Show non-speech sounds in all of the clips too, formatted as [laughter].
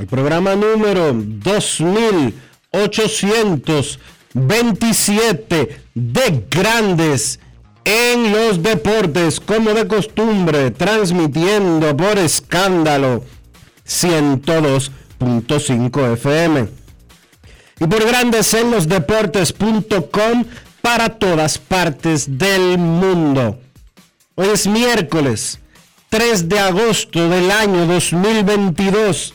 al programa número 2827 de Grandes en los Deportes, como de costumbre, transmitiendo por escándalo 102.5 FM. Y por Grandes en los Deportes.com para todas partes del mundo. Hoy es miércoles 3 de agosto del año 2022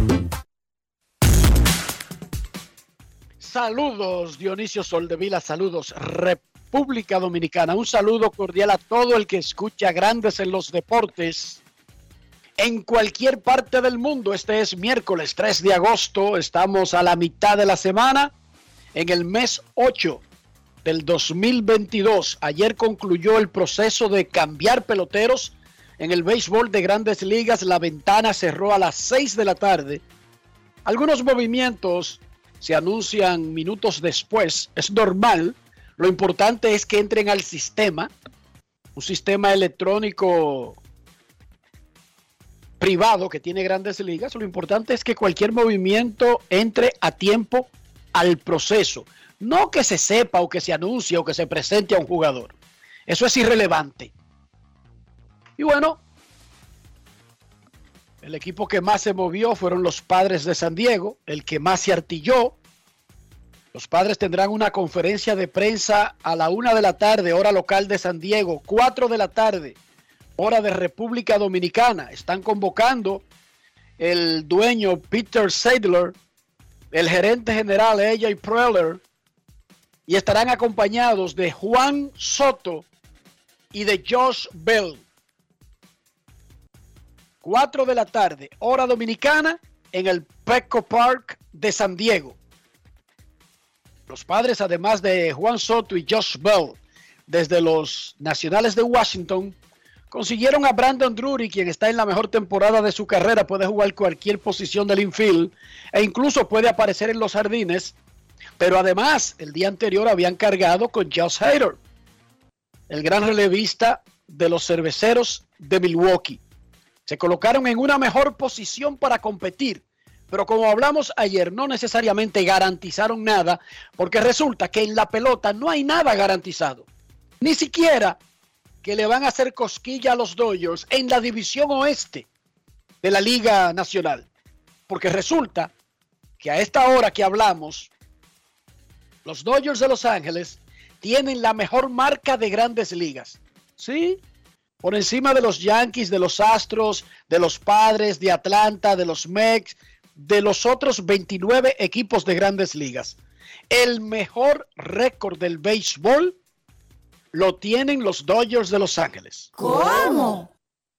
Saludos Dionisio Soldevila, saludos República Dominicana, un saludo cordial a todo el que escucha Grandes en los Deportes en cualquier parte del mundo. Este es miércoles 3 de agosto, estamos a la mitad de la semana, en el mes 8 del 2022. Ayer concluyó el proceso de cambiar peloteros en el béisbol de grandes ligas. La ventana cerró a las 6 de la tarde. Algunos movimientos se anuncian minutos después. Es normal. Lo importante es que entren al sistema. Un sistema electrónico privado que tiene grandes ligas. Lo importante es que cualquier movimiento entre a tiempo al proceso. No que se sepa o que se anuncie o que se presente a un jugador. Eso es irrelevante. Y bueno, el equipo que más se movió fueron los padres de San Diego, el que más se artilló. Los padres tendrán una conferencia de prensa a la una de la tarde, hora local de San Diego, cuatro de la tarde, hora de República Dominicana. Están convocando el dueño Peter Seidler, el gerente general AJ Preller, y estarán acompañados de Juan Soto y de Josh Bell. 4 de la tarde, hora dominicana, en el Petco Park de San Diego. Los padres, además de Juan Soto y Josh Bell, desde los Nacionales de Washington, consiguieron a Brandon Drury, quien está en la mejor temporada de su carrera, puede jugar cualquier posición del infield e incluso puede aparecer en los jardines pero además, el día anterior habían cargado con Josh Hader, el gran relevista de los cerveceros de Milwaukee. Se colocaron en una mejor posición para competir, pero como hablamos ayer, no necesariamente garantizaron nada, porque resulta que en la pelota no hay nada garantizado. Ni siquiera que le van a hacer cosquilla a los Dodgers en la división oeste de la Liga Nacional. Porque resulta que a esta hora que hablamos, los Dodgers de Los Ángeles tienen la mejor marca de grandes ligas. ¿Sí? Por encima de los Yankees, de los Astros, de los Padres, de Atlanta, de los Mex, de los otros 29 equipos de grandes ligas. El mejor récord del béisbol lo tienen los Dodgers de Los Ángeles. ¿Cómo?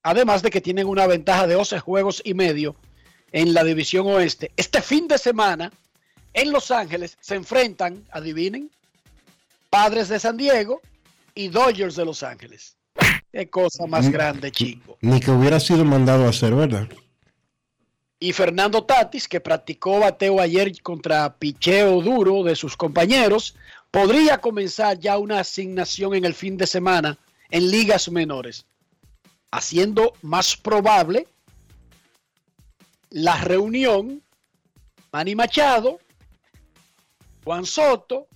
Además de que tienen una ventaja de 11 juegos y medio en la división oeste. Este fin de semana en Los Ángeles se enfrentan, adivinen, Padres de San Diego y Dodgers de Los Ángeles. Qué cosa más grande, chico. Ni que hubiera sido mandado a hacer, ¿verdad? Y Fernando Tatis, que practicó bateo ayer contra picheo duro de sus compañeros, podría comenzar ya una asignación en el fin de semana en ligas menores, haciendo más probable la reunión Manny Machado, Juan Soto,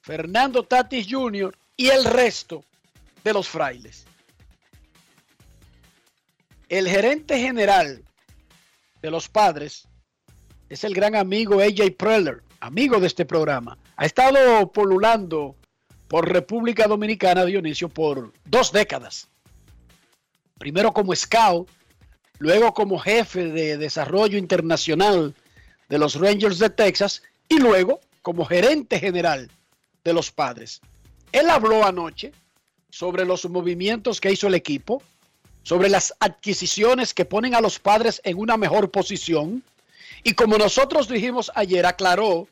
Fernando Tatis Jr. y el resto de los frailes. El gerente general de los padres es el gran amigo AJ Preller, amigo de este programa. Ha estado polulando por República Dominicana, Dionisio, por dos décadas. Primero como scout, luego como jefe de desarrollo internacional de los Rangers de Texas y luego como gerente general de los padres. Él habló anoche sobre los movimientos que hizo el equipo, sobre las adquisiciones que ponen a los padres en una mejor posición. Y como nosotros dijimos ayer, aclaró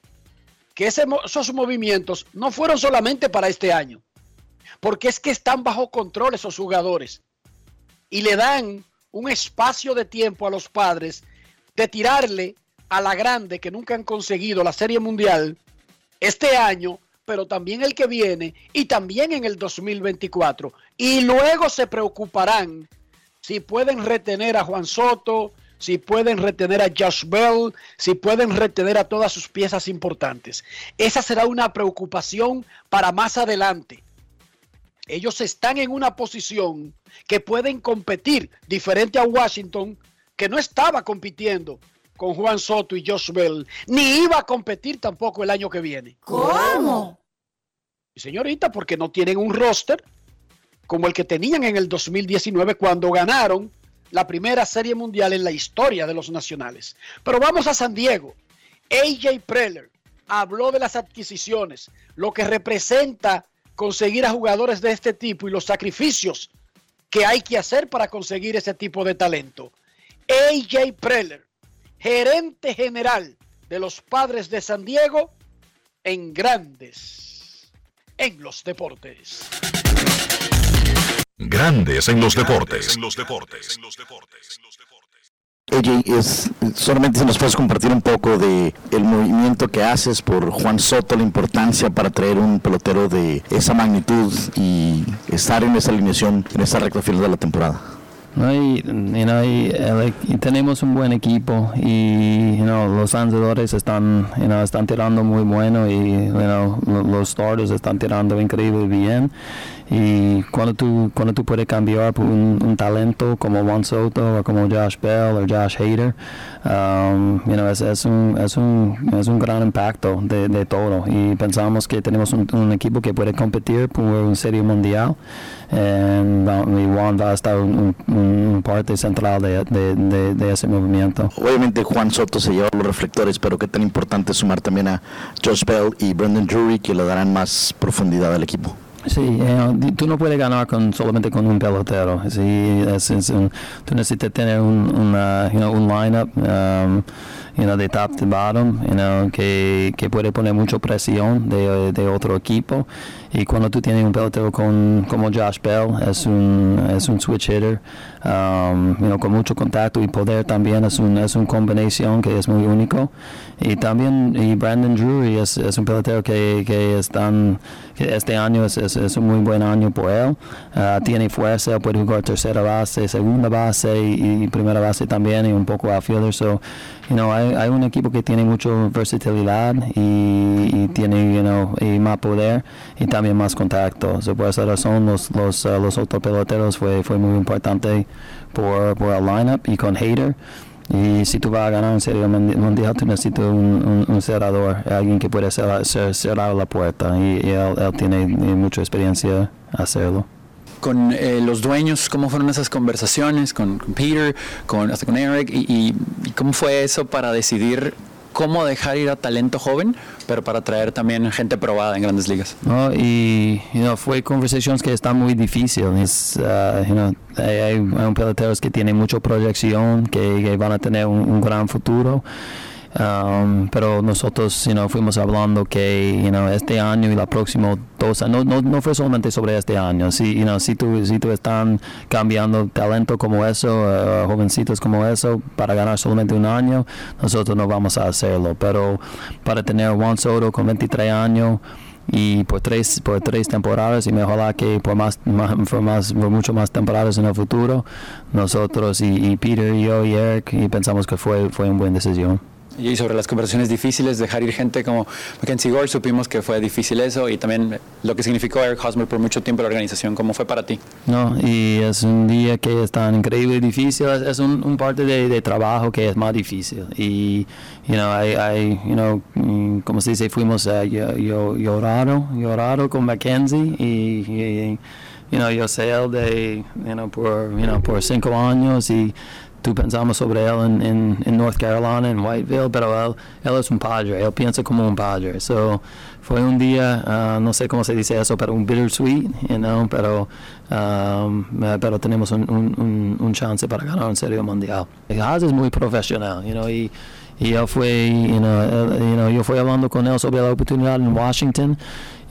que esos movimientos no fueron solamente para este año, porque es que están bajo control esos jugadores y le dan un espacio de tiempo a los padres de tirarle a la grande que nunca han conseguido la Serie Mundial este año, pero también el que viene y también en el 2024. Y luego se preocuparán si pueden retener a Juan Soto, si pueden retener a Josh Bell, si pueden retener a todas sus piezas importantes. Esa será una preocupación para más adelante. Ellos están en una posición que pueden competir diferente a Washington, que no estaba compitiendo con Juan Soto y Josh Bell, ni iba a competir tampoco el año que viene. ¿Cómo? Señorita, porque no tienen un roster como el que tenían en el 2019 cuando ganaron la primera serie mundial en la historia de los nacionales. Pero vamos a San Diego. AJ Preller habló de las adquisiciones, lo que representa conseguir a jugadores de este tipo y los sacrificios que hay que hacer para conseguir ese tipo de talento. AJ Preller, gerente general de los padres de San Diego en grandes en los deportes. Grandes en los deportes. En los deportes. Oye, es, solamente si nos puedes compartir un poco de el movimiento que haces por Juan Soto, la importancia para traer un pelotero de esa magnitud y estar en esa alineación en esa recta final de la temporada. ¿no? Y, tenemos un buen equipo y los lanzadores están, están tirando muy bueno y los starters están tirando increíble bien. Y cuando tú, cuando tú puedes cambiar por un, talento como Juan Soto o como Josh Bell o Josh Hader, um, es, un, es, un, es un gran impacto de, de todo. Y pensamos que tenemos un, equipo que puede competir por un serie mundial. y Juan va a estar un, parte central de, de, ese movimiento. Obviamente Juan Soto se lleva los reflectores, pero qué tan importante sumar también a Josh Bell y Brendan Drury que le darán más profundidad al equipo. Sí, eh, tú no puedes ganar con solamente con un pelotero. Sí, tú necesitas tener un, una, you know, un lineup um, you know, de top to bottom, you know, que, que puede poner mucha presión de, de otro equipo y cuando tú tienes un pelotero con, como Josh Bell, es un, es un switch hitter, um, con mucho contacto y poder también, es, un, es una combinación que es muy único. Y también y Brandon Drury es, es un pelotero que, que, están, que este año es, un muy buen año por él. Uh, tiene fuerza, puede jugar tercera base, segunda base y, primera base también y un poco outfielder. So, you know, hay, hay un equipo que tiene mucha versatilidad y, tiene you know, y más poder. Y también más contacto. por esa razón los, los, uh, los autopeloteros fue, fue muy importante por, por el lineup y con Hater. Y si tú vas a ganar un serie mundial, tú necesitas un, un, cerrador, alguien que puede cerrar, cerrar la puerta. Y, él, él, tiene mucha experiencia hacerlo. con eh, los dueños, cómo fueron esas conversaciones con, con Peter, con, hasta con Eric, y, y- y cómo fue eso para decidir cómo dejar ir a talento joven, pero para traer también gente probada en grandes ligas. ¿no? Y you know, fue conversaciones que están muy difíciles. uh, you know, hay, hay- un peloteros que tienen mucha proyección, que, que van a tener un, un gran futuro. Um, pero nosotros you know, fuimos hablando que you know, este año y la próxima dos no, no, no fue solamente sobre este año, si, you know, si, tú, si tú están cambiando talento como eso, uh, jovencitos como eso, para ganar solamente un año, nosotros no vamos a hacerlo. Pero para tener Juan Soto con 23 años, y por tres por tres temporadas y mejorar que por más, más por más por mucho más temporadas en el futuro nosotros y, y Peter y yo y Eric y pensamos que fue fue una buena decisión Y sobre las conversaciones difíciles, dejar ir gente como Mackenzie Gore, supimos que fue difícil eso y también lo que significó Eric Hosmer por mucho tiempo la organización. ¿Cómo fue para ti? no y es un día que es tan increíble y difícil es, es un, un parte de, de trabajo que es más difícil y you know hay, hay you know mm, como se dice fuimos a yo, yo, llorado llorado con Mackenzie y, y you know, yo sé él de, you know, por, you know, por cinco años y tú pensamos sobre él en, en, en North Carolina, en Whiteville, pero él, él es un padre, él piensa como un padre. So, fue un día, ah, no sé cómo se dice eso, pero un bittersweet, you know, pero, um, eh, pero tenemos un, un, un, un chance para ganar un serie mundial. Haas es muy profesional, you know, y, y él fue, you know, él- you know, yo fui hablando con él sobre la oportunidad en Washington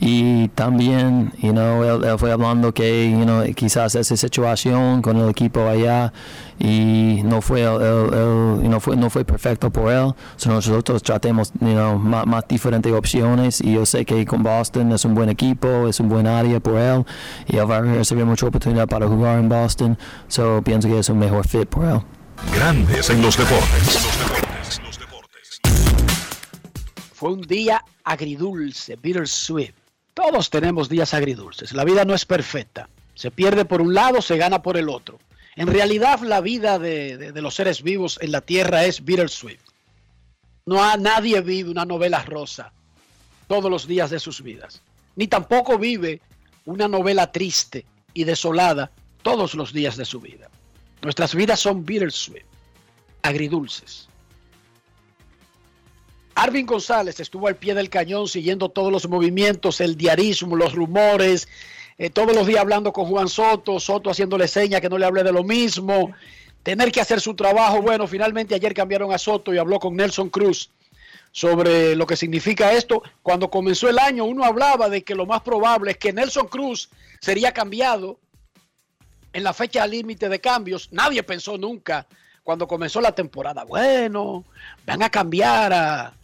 y también, you know, él, él fue hablando que, you know, quizás esa situación con el equipo allá y no fue, él- él, you know, fue, no fue perfecto por él. So nosotros tratemos, you know, más, más diferentes opciones y yo sé que con Boston es un buen equipo, es un buen área por él y él va a recibir mucha oportunidad para jugar en Boston. So pienso que es un mejor fit por él. Grandes en los deportes. Fue un día agridulce, bittersweet. Todos tenemos días agridulces. La vida no es perfecta. Se pierde por un lado, se gana por el otro. En realidad, la vida de, de- los seres vivos en la tierra es bittersweet. No ha, nadie vive una novela rosa todos los días de sus vidas. Ni tampoco vive una novela triste y desolada todos los días de su vida. Nuestras vidas son bittersweet, agridulces. Arvin González estuvo al pie del cañón siguiendo todos los movimientos, el diarismo, los rumores, eh, todos los días hablando con Juan Soto, Soto haciéndole seña que no le hable de lo mismo, tener que hacer su trabajo. Bueno, finalmente ayer cambiaron a Soto y habló con Nelson Cruz sobre lo que significa esto. Cuando comenzó el año uno hablaba de que lo más probable es que Nelson Cruz sería cambiado en la fecha límite de cambios. Nadie pensó nunca cuando comenzó la temporada, bueno, van a cambiar a,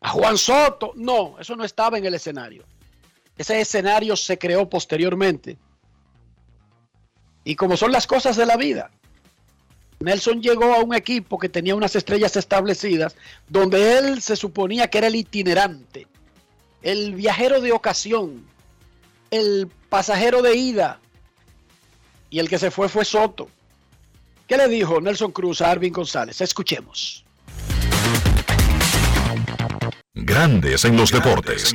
a Juan Soto. No, eso no estaba en el escenario. Ese escenario se creó posteriormente. Y como son las cosas de la vida, Nelson llegó a un equipo que tenía unas estrellas establecidas, donde él se suponía que era el itinerante, el viajero de ocasión, el pasajero de ida, y el que se fue fue Soto. ¿Qué le dijo Nelson Cruz a Arvin González? Escuchemos. Grandes en los deportes.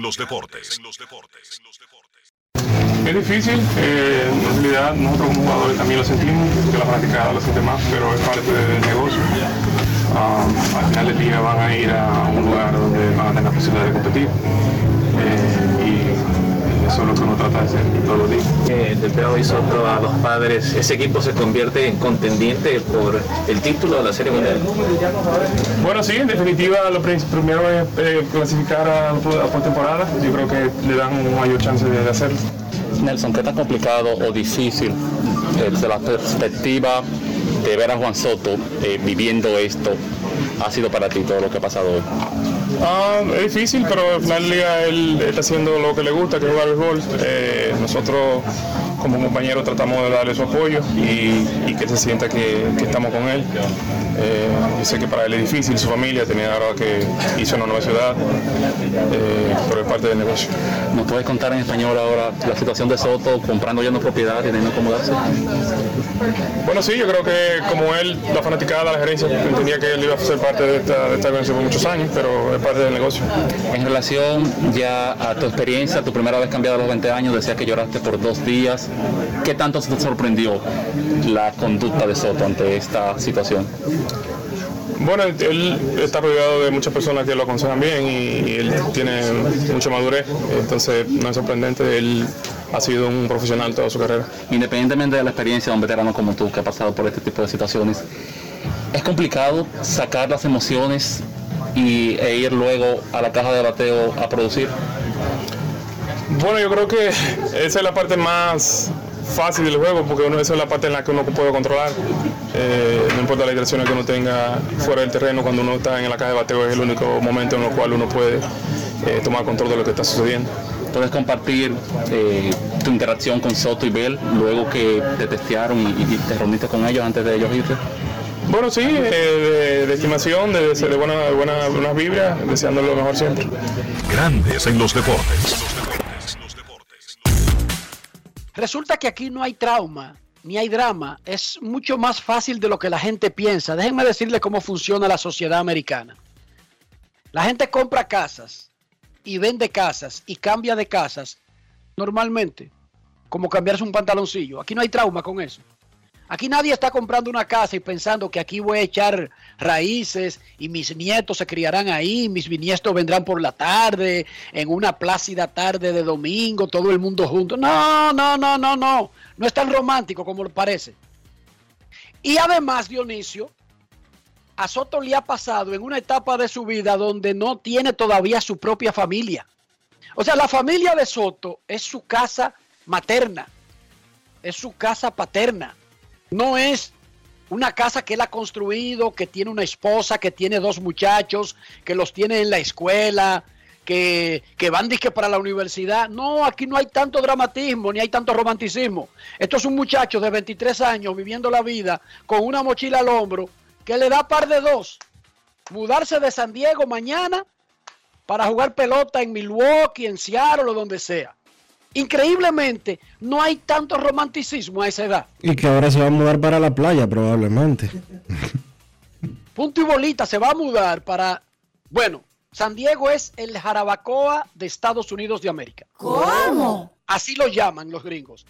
Es difícil, eh, en realidad nosotros como jugadores también lo sentimos, que la fanaticada lo siente más, pero es parte del negocio. Um, al final del día van a ir a un lugar donde van a tener la posibilidad de competir eh, eso es lo que uno trata de hacer todos los días. Eh, de Pedro y Soto a los padres, ese equipo se convierte en contendiente por el título de la Serie Mundial. Bueno, sí, en definitiva lo primero es eh, clasificar a la postemporada, yo creo que le dan un mayor chance de, de hacerlo. Nelson, ¿qué tan complicado o difícil eh, desde la perspectiva de ver a Juan Soto eh, viviendo esto ha sido para ti todo lo que ha pasado hoy? Ah, es difícil, pero al final del día él está haciendo lo que le gusta, que es jugar béisbol. Eh, nosotros como compañeros tratamos de darle su apoyo y, y que se sienta que, que estamos con él. Eh, yo sé que para él es difícil, su familia tenía ahora que hizo una nueva ciudad, eh, pero es parte del negocio. ¿Nos puedes contar en español ahora la situación de Soto comprando ya una propiedad y teniendo acomodarse? Bueno, sí, yo creo que como él, la fanaticada, la gerencia, entendía que él iba a ser parte de esta, de esta organización por muchos años, pero es parte del negocio. En relación ya a tu experiencia, tu primera vez cambiada a los 20 años, decías que lloraste por dos días. ¿Qué tanto te sorprendió la conducta de Soto ante esta situación? Bueno, él, está rodeado de muchas personas que lo aconsejan bien y, y él tiene mucha madurez, entonces no es sorprendente, él ha sido un profesional toda su carrera. Independientemente de la experiencia de un veterano como tú que ha pasado por este tipo de situaciones, es complicado sacar las emociones y, e ir luego a la caja de bateo a producir. Bueno, yo creo que esa es la parte más fácil del juego porque uno, esa es la parte en la que uno puede controlar. Eh, no importa las direcciones que uno tenga fuera del terreno, cuando uno está en la caja de bateo es el único momento en el cual uno puede eh, tomar control de lo que está sucediendo. Puedes compartir eh, tu interacción con Soto y Bell luego que te testearon y, y te reuniste con ellos antes de ellos irte. Bueno, sí, eh, de, de estimación, de, de buena, de buena, buenas vibras, deseando lo mejor siempre. Grandes en los deportes. Resulta que aquí no hay trauma, ni hay drama. Es mucho más fácil de lo que la gente piensa. Déjenme decirle cómo funciona la sociedad americana. La gente compra casas y vende casas y cambia de casas normalmente, como cambiarse un pantaloncillo. Aquí no hay trauma con eso. Aquí nadie está comprando una casa y pensando que aquí voy a echar raíces y mis nietos se criarán ahí, mis bisnietos vendrán por la tarde, en una plácida tarde de domingo, todo el mundo junto. No, no, no, no, no. No es tan romántico como parece. Y además, Dionisio, a Soto le ha pasado en una etapa de su vida donde no tiene todavía su propia familia. O sea, la familia de Soto es su casa materna, es su casa paterna. No es una casa que él ha construido, que tiene una esposa, que tiene dos muchachos, que los tiene en la escuela, que, que van disque para la universidad. No, aquí no hay tanto dramatismo, ni hay tanto romanticismo. Esto es un muchacho de 23 años viviendo la vida con una mochila al hombro que le da par de dos. Mudarse de San Diego mañana para jugar pelota en Milwaukee, en Seattle o donde sea. Increíblemente, no hay tanto romanticismo a esa edad. Y que ahora se va a mudar para la playa, probablemente. Punto y bolita se va a mudar para. Bueno, San Diego es el Jarabacoa de Estados Unidos de América. ¿Cómo? Así lo llaman los gringos.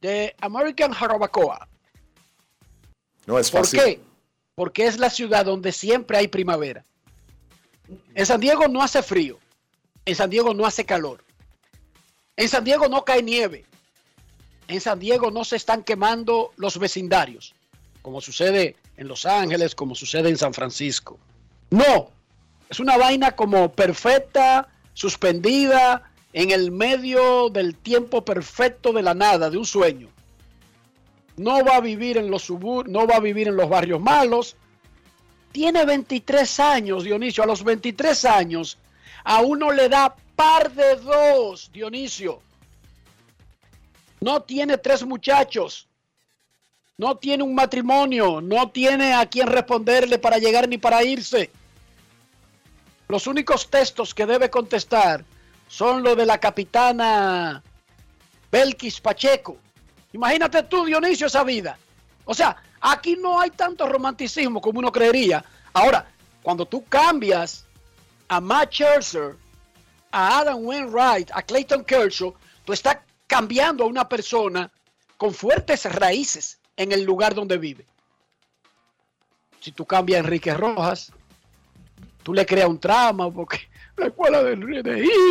The American Jarabacoa. No es ¿Por fácil. qué? Porque es la ciudad donde siempre hay primavera. En San Diego no hace frío. En San Diego no hace calor. En San Diego no cae nieve. En San Diego no se están quemando los vecindarios, como sucede en Los Ángeles, como sucede en San Francisco. No, es una vaina como perfecta, suspendida en el medio del tiempo perfecto de la nada, de un sueño. No va a vivir en los suburbios, no va a vivir en los barrios malos. Tiene 23 años, Dionisio. A los 23 años, a uno le da par de dos, Dionisio. No tiene tres muchachos. No tiene un matrimonio. No tiene a quien responderle para llegar ni para irse. Los únicos textos que debe contestar son los de la capitana Belkis Pacheco. Imagínate tú, Dionisio, esa vida. O sea, aquí no hay tanto romanticismo como uno creería. Ahora, cuando tú cambias a Matt Scherzer, a Adam Wainwright, a Clayton Kershaw, tú estás cambiando a una persona con fuertes raíces en el lugar donde vive. Si tú cambias a Enrique Rojas, tú le creas un trama porque la escuela de,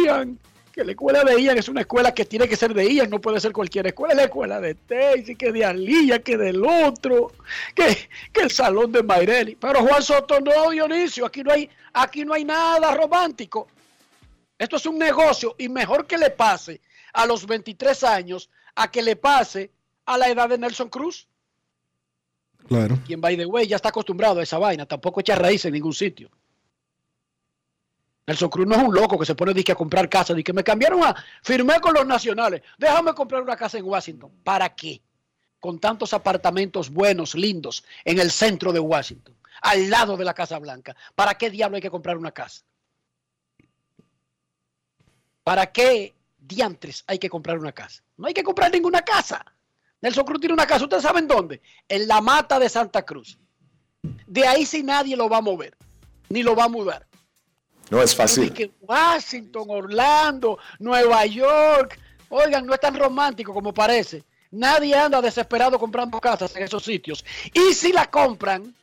Ian, que la escuela de Ian es una escuela que tiene que ser de Ian, no puede ser cualquier escuela, es la escuela de Stacy, que de Alía, que del otro, que, que el salón de Maireli. Pero Juan Soto no, Dionisio, aquí no hay, aquí no hay nada romántico. Esto es un negocio y mejor que le pase a los 23 años a que le pase a la edad de Nelson Cruz. Claro. Quien, by the way, ya está acostumbrado a esa vaina. Tampoco echa raíz en ningún sitio. Nelson Cruz no es un loco que se pone disque a comprar casa. Dice que me cambiaron a. Firmé con los nacionales. Déjame comprar una casa en Washington. ¿Para qué? Con tantos apartamentos buenos, lindos, en el centro de Washington. al lado de la Casa Blanca. ¿Para qué diablo hay que comprar una casa? ¿Para qué diantres hay que comprar una casa? No hay que comprar ninguna casa. Nelson Cruz tiene una casa, ¿ustedes saben dónde? En la mata de Santa Cruz. De ahí sí nadie lo va a mover, ni lo va a mudar. No es fácil. Que Washington, Orlando, Nueva York. Oigan, no es tan romántico como parece. Nadie anda desesperado comprando casas en esos sitios. Y si la compran,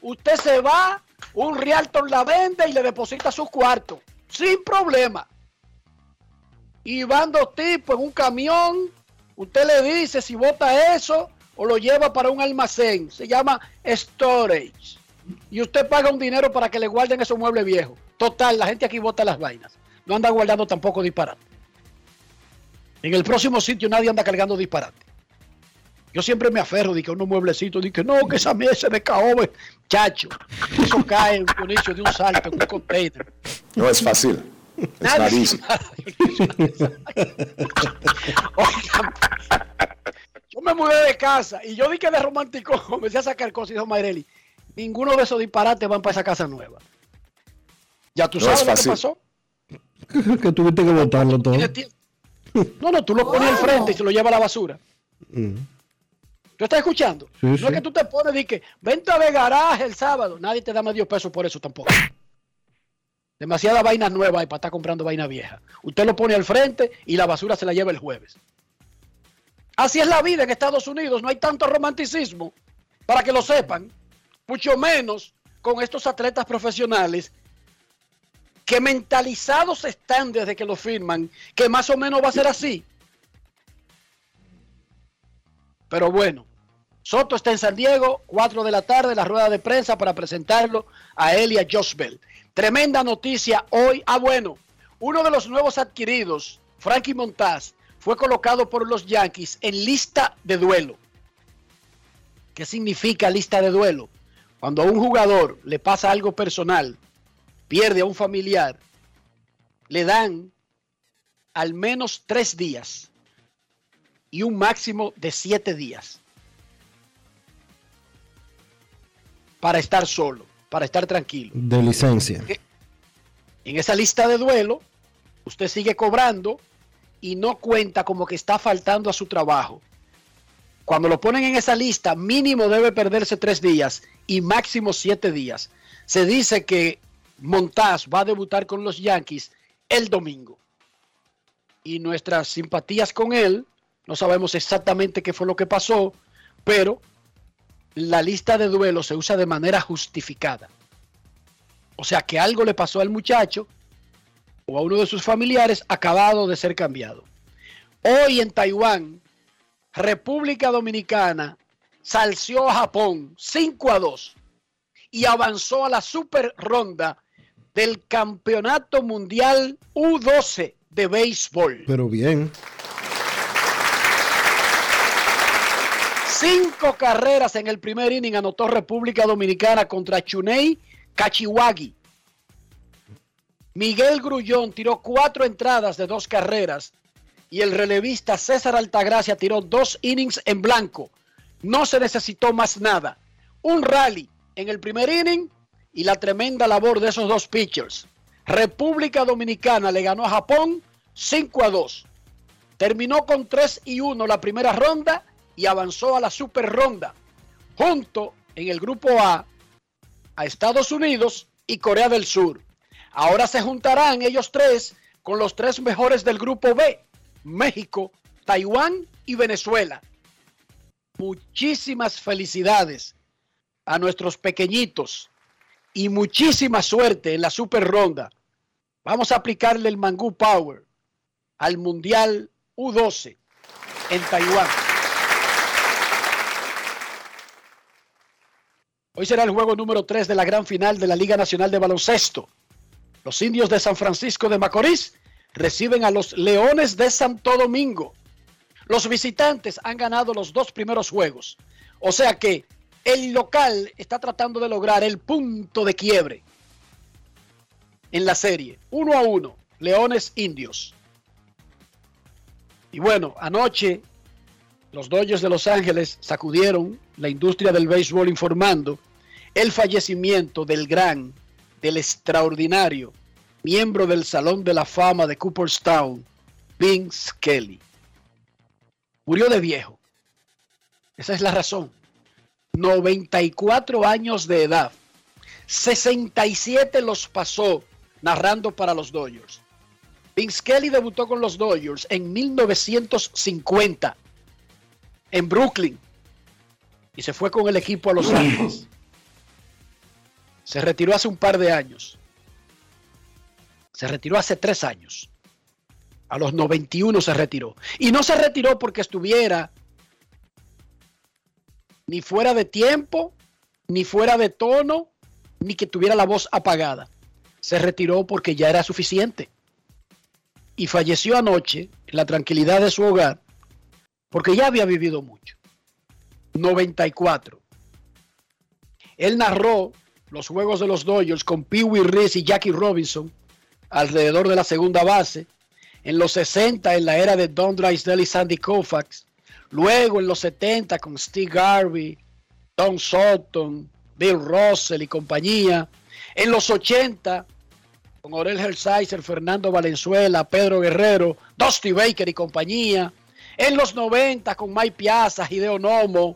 usted se va, un realtor la vende y le deposita su cuarto. Sin problema. Y van dos tipos en un camión. Usted le dice si vota eso o lo lleva para un almacén. Se llama storage. Y usted paga un dinero para que le guarden esos muebles viejos. Total, la gente aquí vota las vainas. No anda guardando tampoco disparate. En el próximo sitio nadie anda cargando disparate. Yo siempre me aferro de que unos mueblecitos, de que no, que esa mesa de caobe, chacho, eso cae inicio de un salto en un container. No es fácil. Nariz. Oigan, yo me mudé de casa y yo di que de romántico [laughs] comencé a sacar cosas y dijo Mayreli, ninguno de esos disparates van para esa casa nueva. Ya tú No sabes es lo que pasó. que tuviste que botarlo todo. No, no, tú lo pones al frente y se lo lleva a la basura. Mm. ¿Tú estás escuchando? Sí, no sí. es que tú te pones y que venta de garaje el sábado. Nadie te da medio peso por eso tampoco. Demasiada vaina nueva hay para estar comprando vaina vieja. Usted lo pone al frente y la basura se la lleva el jueves. Así es la vida en Estados Unidos. No hay tanto romanticismo para que lo sepan. Mucho menos con estos atletas profesionales que mentalizados están desde que lo firman, que más o menos va a ser así. Pero bueno, Soto está en San Diego, 4 de la tarde, la rueda de prensa para presentarlo a él y. Tremenda noticia hoy. Ah, bueno, uno de los nuevos adquiridos, Frankie Montaz, fue colocado por los Yankees en lista de duelo. ¿Qué significa lista de duelo? Cuando a un jugador le pasa algo personal, pierde a un familiar, le dan al menos tres días y un máximo de siete días para estar solo, para estar tranquilo. De licencia. En esa lista de duelo, usted sigue cobrando y no cuenta como que está faltando a su trabajo. Cuando lo ponen en esa lista, mínimo debe perderse tres días y máximo siete días. Se dice que Montaz va a debutar con los Yankees el domingo. Y nuestras simpatías con él, no sabemos exactamente qué fue lo que pasó, pero la lista de duelo se usa de manera justificada. O sea que algo le pasó al muchacho o a uno de sus familiares acabado de ser cambiado. Hoy en Taiwán, República Dominicana salció a Japón 5 a 2 y avanzó a la super ronda del Campeonato Mundial U12 de béisbol. Pero bien. Cinco carreras en el primer inning anotó República Dominicana contra Chunei Kachiwagi. Miguel Grullón tiró cuatro entradas de dos carreras y el relevista César Altagracia tiró dos innings en blanco. No se necesitó más nada. Un rally en el primer inning y la tremenda labor de esos dos pitchers. República Dominicana le ganó a Japón 5 a 2. Terminó con 3 y 1 la primera ronda y avanzó a la super ronda. Junto en el grupo A a Estados Unidos y Corea del Sur. Ahora se juntarán ellos tres con los tres mejores del grupo B, México, Taiwán y Venezuela. Muchísimas felicidades a nuestros pequeñitos y muchísima suerte en la super ronda. Vamos a aplicarle el Mangú Power al Mundial U12 en Taiwán. Hoy será el juego número 3 de la gran final de la Liga Nacional de Baloncesto. Los indios de San Francisco de Macorís reciben a los Leones de Santo Domingo. Los visitantes han ganado los dos primeros juegos. O sea que el local está tratando de lograr el punto de quiebre en la serie. Uno a uno, Leones Indios. Y bueno, anoche los Dodgers de Los Ángeles sacudieron la industria del béisbol informando el fallecimiento del gran, del extraordinario, miembro del Salón de la Fama de Cooperstown, Vince Kelly. Murió de viejo. Esa es la razón. 94 años de edad. 67 los pasó narrando para los Dodgers. Vince Kelly debutó con los Dodgers en 1950 en Brooklyn y se fue con el equipo a Los Ángeles. Se retiró hace un par de años. Se retiró hace tres años. A los 91 se retiró. Y no se retiró porque estuviera ni fuera de tiempo, ni fuera de tono, ni que tuviera la voz apagada. Se retiró porque ya era suficiente. Y falleció anoche en la tranquilidad de su hogar porque ya había vivido mucho. 94. Él narró los juegos de los Dodgers con Pee Wee Reese y Jackie Robinson alrededor de la segunda base. En los 60, en la era de Don Drysdale y Sandy Koufax. Luego en los 70 con Steve Garvey, Tom Sutton, Bill Russell y compañía. En los 80 con Orel Hershiser, Fernando Valenzuela, Pedro Guerrero, Dusty Baker y compañía. En los 90 con Mike Piazza, Hideo Nomo.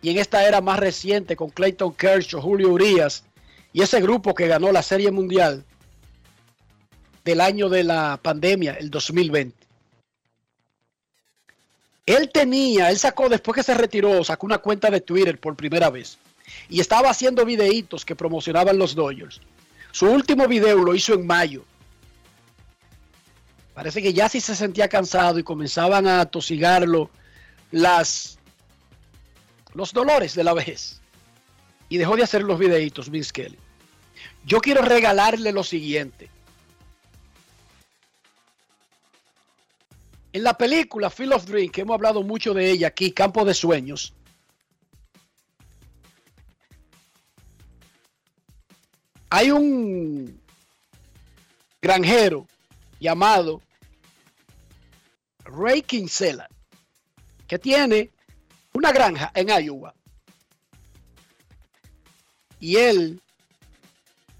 Y en esta era más reciente con Clayton Kershaw, Julio Urias y ese grupo que ganó la Serie Mundial del año de la pandemia, el 2020. Él tenía, él sacó después que se retiró, sacó una cuenta de Twitter por primera vez y estaba haciendo videitos que promocionaban los Dodgers. Su último video lo hizo en mayo. Parece que ya sí se sentía cansado y comenzaban a tosigarlo las, los dolores de la vejez. Y dejó de hacer los videitos, Vince Kelly. Yo quiero regalarle lo siguiente. En la película Field of Dreams, que hemos hablado mucho de ella aquí, Campo de Sueños, hay un granjero llamado Ray Kinsella que tiene una granja en Iowa. Y él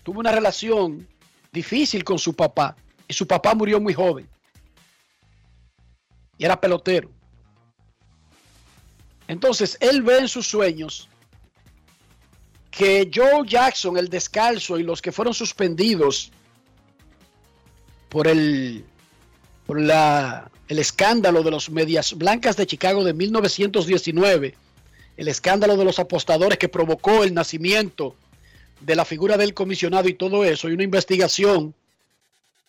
tuvo una relación difícil con su papá. Y su papá murió muy joven. Y era pelotero. Entonces él ve en sus sueños que Joe Jackson, el descalzo y los que fueron suspendidos por el, por la, el escándalo de los medias blancas de Chicago de 1919, el escándalo de los apostadores que provocó el nacimiento de la figura del comisionado y todo eso, y una investigación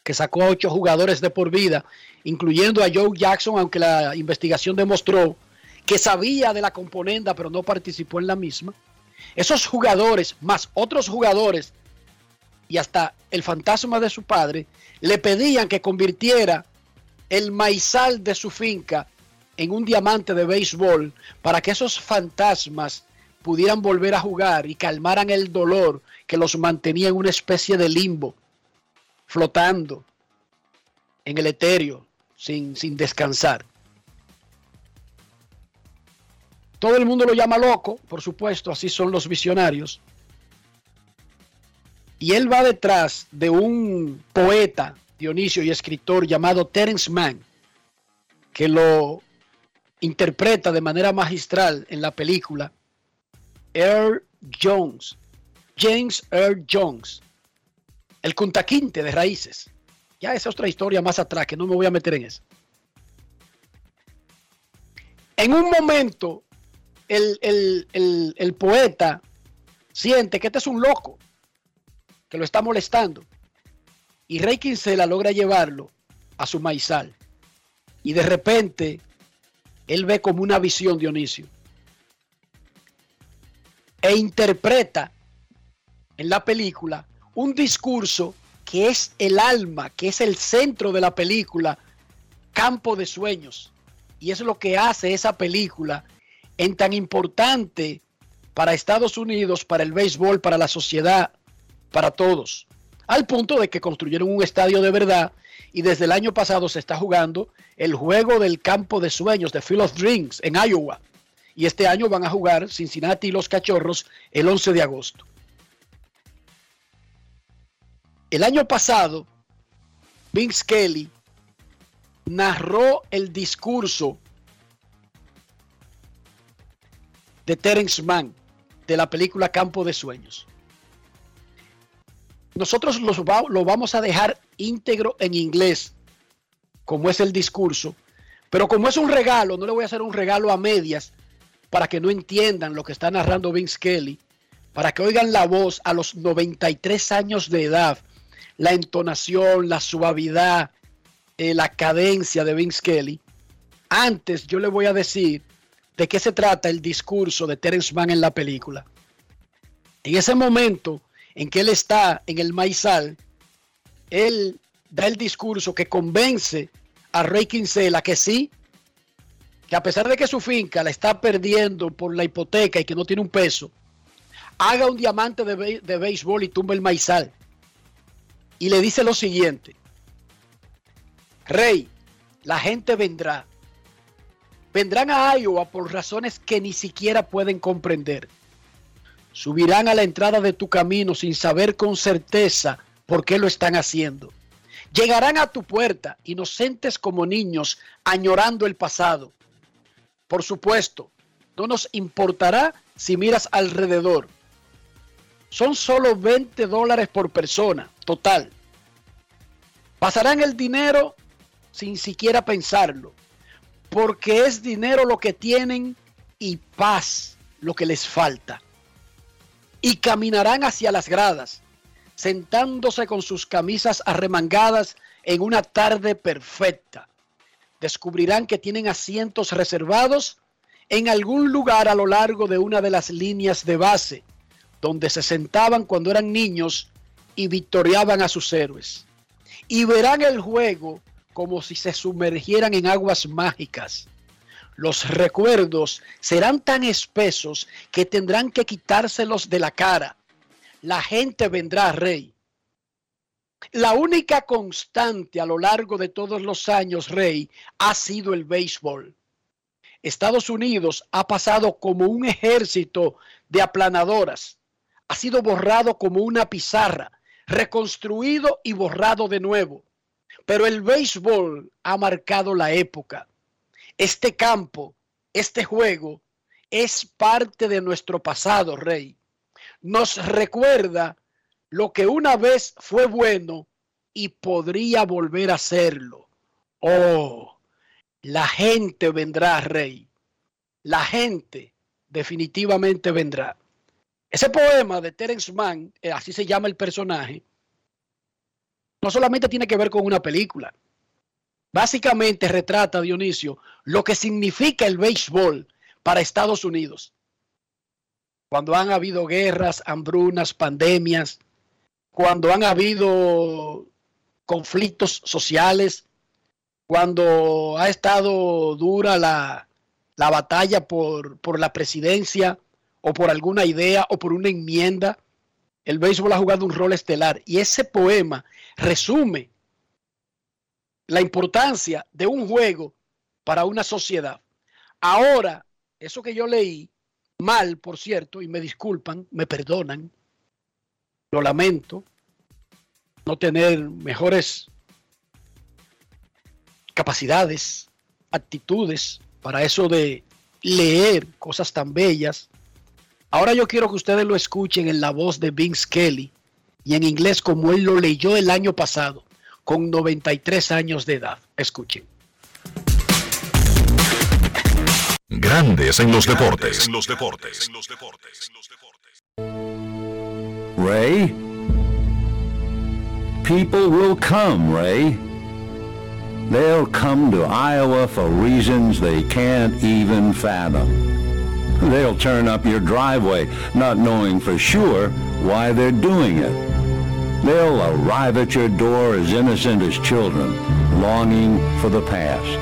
que sacó a ocho jugadores de por vida, incluyendo a Joe Jackson, aunque la investigación demostró que sabía de la componenda, pero no participó en la misma. Esos jugadores, más otros jugadores, y hasta el fantasma de su padre, le pedían que convirtiera el maizal de su finca en un diamante de béisbol para que esos fantasmas pudieran volver a jugar y calmaran el dolor que los mantenía en una especie de limbo, flotando en el etéreo, sin, sin descansar. Todo el mundo lo llama loco, por supuesto, así son los visionarios. Y él va detrás de un poeta, Dionisio, y escritor llamado Terence Mann, que lo interpreta de manera magistral en la película Earl Jones, James Earl Jones, el Kuntaquinte de raíces. Ya esa es otra historia más atrás, que no me voy a meter en eso. En un momento, el, el, el poeta siente que este es un loco que lo está molestando. Y Rey Quincela logra llevarlo a su maizal. Y de repente, él ve como una visión, Dionisio. E interpreta en la película un discurso que es el alma, que es el centro de la película, Campo de Sueños. Y es lo que hace esa película en tan importante para Estados Unidos, para el béisbol, para la sociedad para todos. Al punto de que construyeron un estadio de verdad y desde el año pasado se está jugando el juego del campo de sueños de Field of Dreams en Iowa. Y este año van a jugar Cincinnati y los Cachorros el 11 de agosto. El año pasado, Vince Kelly narró el discurso de Terence Mann de la película Campo de Sueños. Nosotros los lo vamos a dejar íntegro en inglés, como es el discurso, pero como es un regalo, no le voy a hacer un regalo a medias para que no entiendan lo que está narrando Vince Kelly, para que oigan la voz a los 93 años de edad, la entonación, la suavidad, eh, la cadencia de Vince Kelly. Antes yo le voy a decir de qué se trata el discurso de Terence Mann en la película. En ese momento en que él está en el maizal, él da el discurso que convence a Rey Kinsella que sí, que a pesar de que su finca la está perdiendo por la hipoteca y que no tiene un peso, haga un diamante de, de béisbol y tumba el maizal. Y le dice lo siguiente, Rey, la gente vendrá. Vendrán a Iowa por razones que ni siquiera pueden comprender. Subirán a la entrada de tu camino sin saber con certeza por qué lo están haciendo. Llegarán a tu puerta, inocentes como niños, añorando el pasado. Por supuesto, no nos importará si miras alrededor. Son solo 20 dólares por persona, total. Pasarán el dinero sin siquiera pensarlo, porque es dinero lo que tienen y paz lo que les falta. Y caminarán hacia las gradas, sentándose con sus camisas arremangadas en una tarde perfecta. Descubrirán que tienen asientos reservados en algún lugar a lo largo de una de las líneas de base, donde se sentaban cuando eran niños y victoriaban a sus héroes. Y verán el juego como si se sumergieran en aguas mágicas. Los recuerdos serán tan espesos que tendrán que quitárselos de la cara. La gente vendrá, rey. La única constante a lo largo de todos los años, rey, ha sido el béisbol. Estados Unidos ha pasado como un ejército de aplanadoras. Ha sido borrado como una pizarra, reconstruido y borrado de nuevo. Pero el béisbol ha marcado la época. Este campo, este juego, es parte de nuestro pasado, Rey. Nos recuerda lo que una vez fue bueno y podría volver a serlo. Oh, la gente vendrá, Rey. La gente definitivamente vendrá. Ese poema de Terence Mann, eh, así se llama el personaje, no solamente tiene que ver con una película. Básicamente retrata, Dionisio, lo que significa el béisbol para Estados Unidos. Cuando han habido guerras, hambrunas, pandemias, cuando han habido conflictos sociales, cuando ha estado dura la, la batalla por, por la presidencia o por alguna idea o por una enmienda, el béisbol ha jugado un rol estelar. Y ese poema resume la importancia de un juego para una sociedad. Ahora, eso que yo leí, mal, por cierto, y me disculpan, me perdonan, lo lamento, no tener mejores capacidades, actitudes para eso de leer cosas tan bellas. Ahora yo quiero que ustedes lo escuchen en la voz de Vince Kelly y en inglés como él lo leyó el año pasado, con 93 años de edad. Escuchen. Grandes en los deportes. En los deportes. Ray? People will come, Ray. They'll come to Iowa for reasons they can't even fathom. They'll turn up your driveway, not knowing for sure why they're doing it. They'll arrive at your door as innocent as children, longing for the past.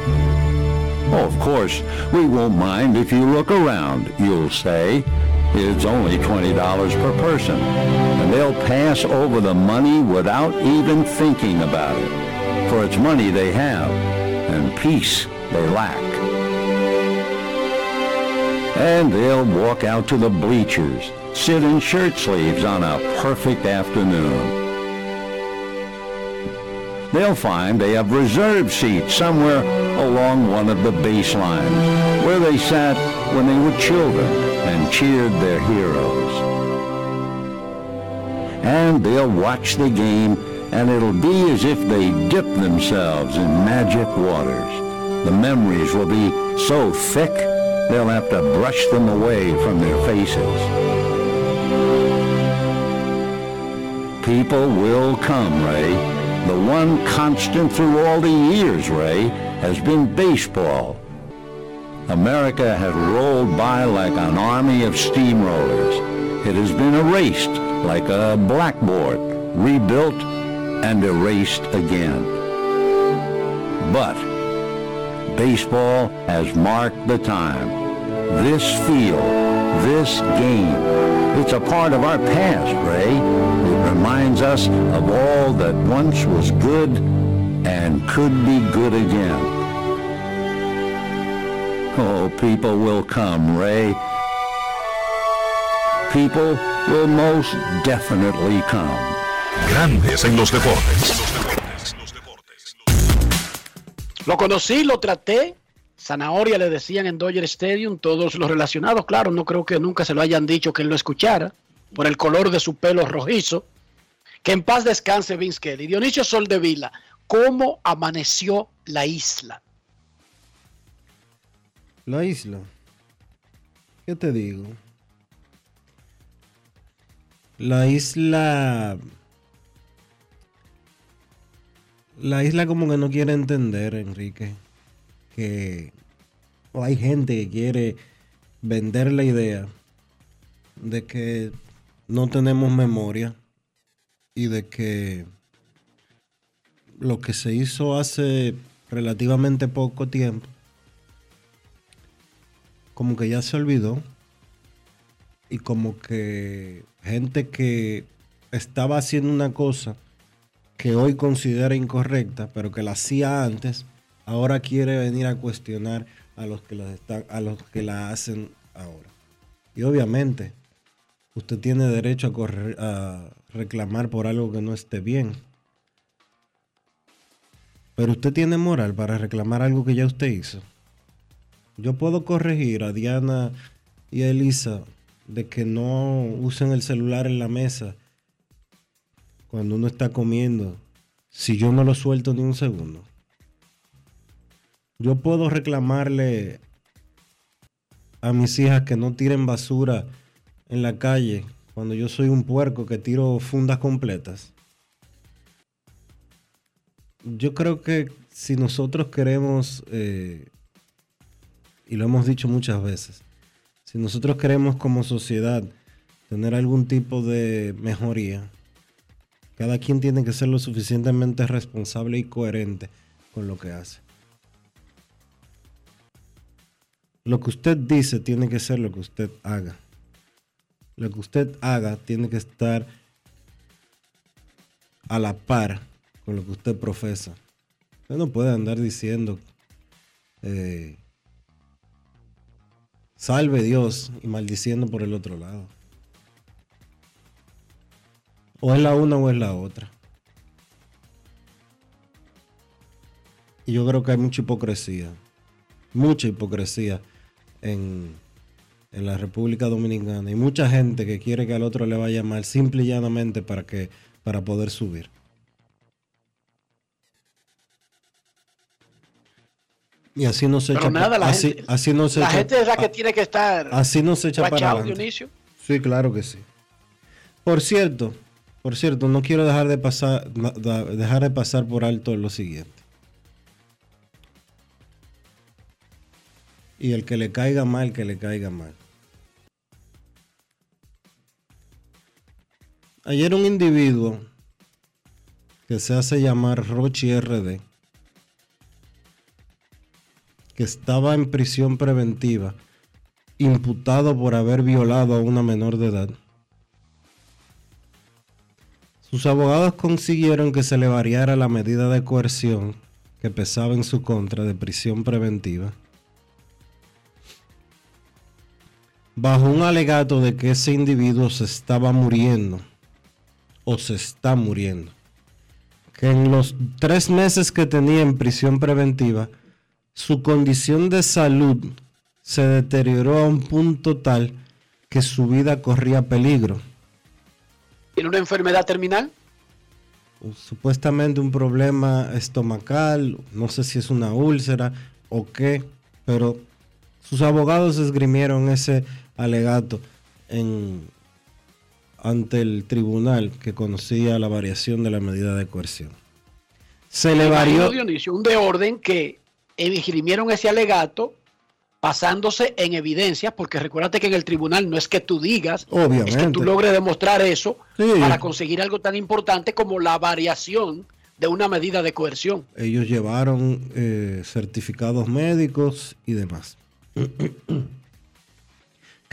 Oh, of course, we won't mind if you look around, you'll say. It's only $20 per person. And they'll pass over the money without even thinking about it. For it's money they have, and peace they lack. And they'll walk out to the bleachers, sit in shirt sleeves on a perfect afternoon. They'll find they have reserved seats somewhere along one of the baselines where they sat when they were children and cheered their heroes. And they'll watch the game and it'll be as if they dipped themselves in magic waters. The memories will be so thick they'll have to brush them away from their faces. People will come, Ray. The one constant through all the years, Ray, has been baseball. America has rolled by like an army of steamrollers. It has been erased like a blackboard, rebuilt and erased again. But baseball has marked the time. This field, this game, it's a part of our past, Ray. It reminds us of all that once was good and could be good again. Oh, people will come, Ray. People will most definitely come. Grandes en los deportes. Lo conocí, lo traté. Zanahoria le decían en Dodger Stadium, todos los relacionados, claro, no creo que nunca se lo hayan dicho que él lo escuchara, por el color de su pelo rojizo. Que en paz descanse Vince Kelly. Dionisio Soldevila, ¿cómo amaneció la isla? La isla. ¿Qué te digo? La isla. La isla como que no quiere entender, Enrique, que o hay gente que quiere vender la idea de que no tenemos memoria y de que lo que se hizo hace relativamente poco tiempo como que ya se olvidó y como que gente que estaba haciendo una cosa que hoy considera incorrecta, pero que la hacía antes, ahora quiere venir a cuestionar a los que a los que la hacen ahora. Y obviamente, usted tiene derecho a, correr, a reclamar por algo que no esté bien. Pero usted tiene moral para reclamar algo que ya usted hizo. Yo puedo corregir a Diana y a Elisa de que no usen el celular en la mesa cuando uno está comiendo si yo no lo suelto ni un segundo. Yo puedo reclamarle a mis hijas que no tiren basura en la calle cuando yo soy un puerco que tiro fundas completas. Yo creo que si nosotros queremos, eh, y lo hemos dicho muchas veces, si nosotros queremos como sociedad tener algún tipo de mejoría, cada quien tiene que ser lo suficientemente responsable y coherente con lo que hace. Lo que usted dice tiene que ser lo que usted haga. Lo que usted haga tiene que estar a la par con lo que usted profesa. Usted no puede andar diciendo, eh, salve Dios y maldiciendo por el otro lado. O es la una o es la otra. Y yo creo que hay mucha hipocresía, mucha hipocresía en, en la República Dominicana y mucha gente que quiere que al otro le vaya mal simple y llanamente para, que, para poder subir. Y así no se Pero echa nada, la así, gente- así no se La echa- gente es la que a- tiene que estar así no se echa para. Dionisio. Sí, claro que sí. Por cierto, por cierto, no quiero dejar de pasar, dejar de pasar por alto lo siguiente. Y el que le caiga mal, que le caiga mal. Ayer un individuo que se hace llamar Rochi RD, que estaba en prisión preventiva, imputado por haber violado a una menor de edad. Sus abogados consiguieron que se le variara la medida de coerción que pesaba en su contra de prisión preventiva. Bajo un alegato de que ese individuo se estaba muriendo o se está muriendo. Que en los tres meses que tenía en prisión preventiva, su condición de salud se deterioró a un punto tal que su vida corría peligro. ¿Tiene una enfermedad terminal? Supuestamente un problema estomacal, no sé si es una úlcera o qué, pero sus abogados esgrimieron ese alegato en, ante el tribunal que conocía la variación de la medida de coerción. Se le varió. Dionisio, un de orden que esgrimieron ese alegato basándose en evidencias, porque recuérdate que en el tribunal no es que tú digas, Obviamente. es que tú logres demostrar eso Sí. para conseguir algo tan importante como la variación de una medida de coerción. Ellos llevaron eh, certificados médicos y demás. [clears throat]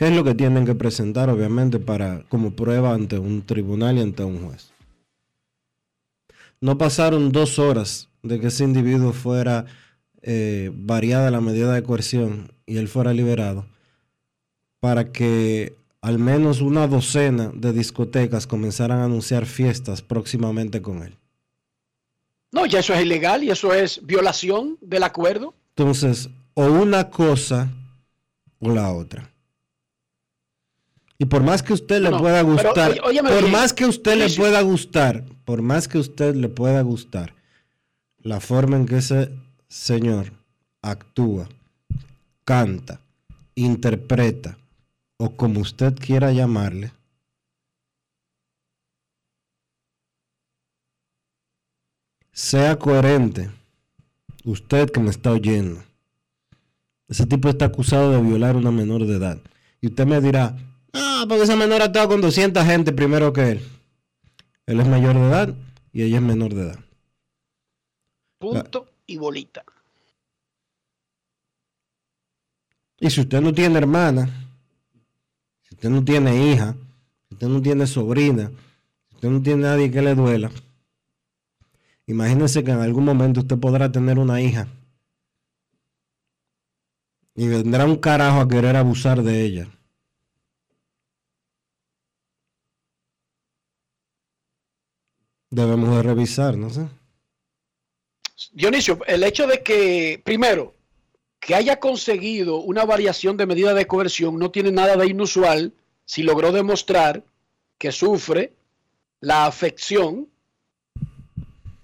¿Qué es lo que tienen que presentar, obviamente, para como prueba ante un tribunal y ante un juez? No pasaron dos horas de que ese individuo fuera eh, variada la medida de coerción y él fuera liberado para que al menos una docena de discotecas comenzaran a anunciar fiestas próximamente con él. No, ya eso es ilegal y eso es violación del acuerdo. Entonces, o una cosa o la otra. Y por más que usted le No, pueda pero, gustar, oye- por más que usted le pueda gustar, por más que usted le pueda gustar, la forma en que ese señor actúa, canta, interpreta, o como usted quiera llamarle, sea coherente. Usted que me está oyendo. Ese tipo está acusado de violar a una menor de edad. Y usted me dirá, ah, porque esa menor ha estado con 200 gente primero que él. Él es mayor de edad y ella es menor de edad. Punto y bolita. Y si usted no tiene hermana, si usted no tiene hija, si usted no tiene sobrina, si usted no tiene nadie que le duela, imagínese que en algún momento usted podrá tener una hija y vendrá un carajo a querer abusar de ella. Debemos de revisar, no sé. Dionisio, el hecho de que, primero, que haya conseguido una variación de medida de coerción no tiene nada de inusual si logró demostrar que sufre la afección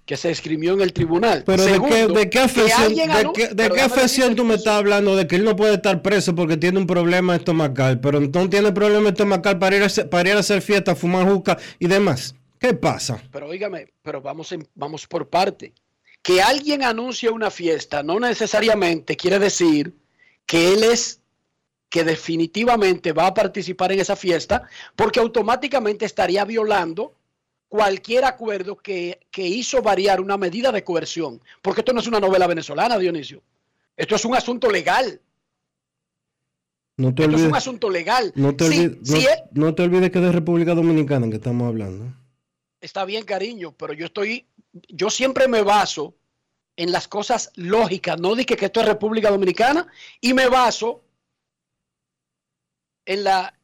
que se escribió en el tribunal. Pero Segundo, ¿de qué, de qué que afección, de qué- afección tú me estás hablando? De que él no puede estar preso porque tiene un problema estomacal, pero no tiene problema estomacal para ir a hacer, para ir a hacer fiesta, fumar juca y demás. ¿Qué pasa? Pero oígame, pero vamos, en- vamos por parte. Que alguien anuncie una fiesta no necesariamente quiere decir que él es que definitivamente va a participar en esa fiesta, porque automáticamente estaría violando cualquier acuerdo que, que hizo variar una medida de coerción. Porque esto no es una novela venezolana, Dionisio. Esto es un asunto legal. No te Esto es un olvides, asunto legal. no te olvides, no- él- no te olvides que es de República Dominicana que estamos hablando. Está bien, cariño, pero yo estoy, yo siempre me baso en las cosas lógicas, no dije que esto es República Dominicana, y me baso en la,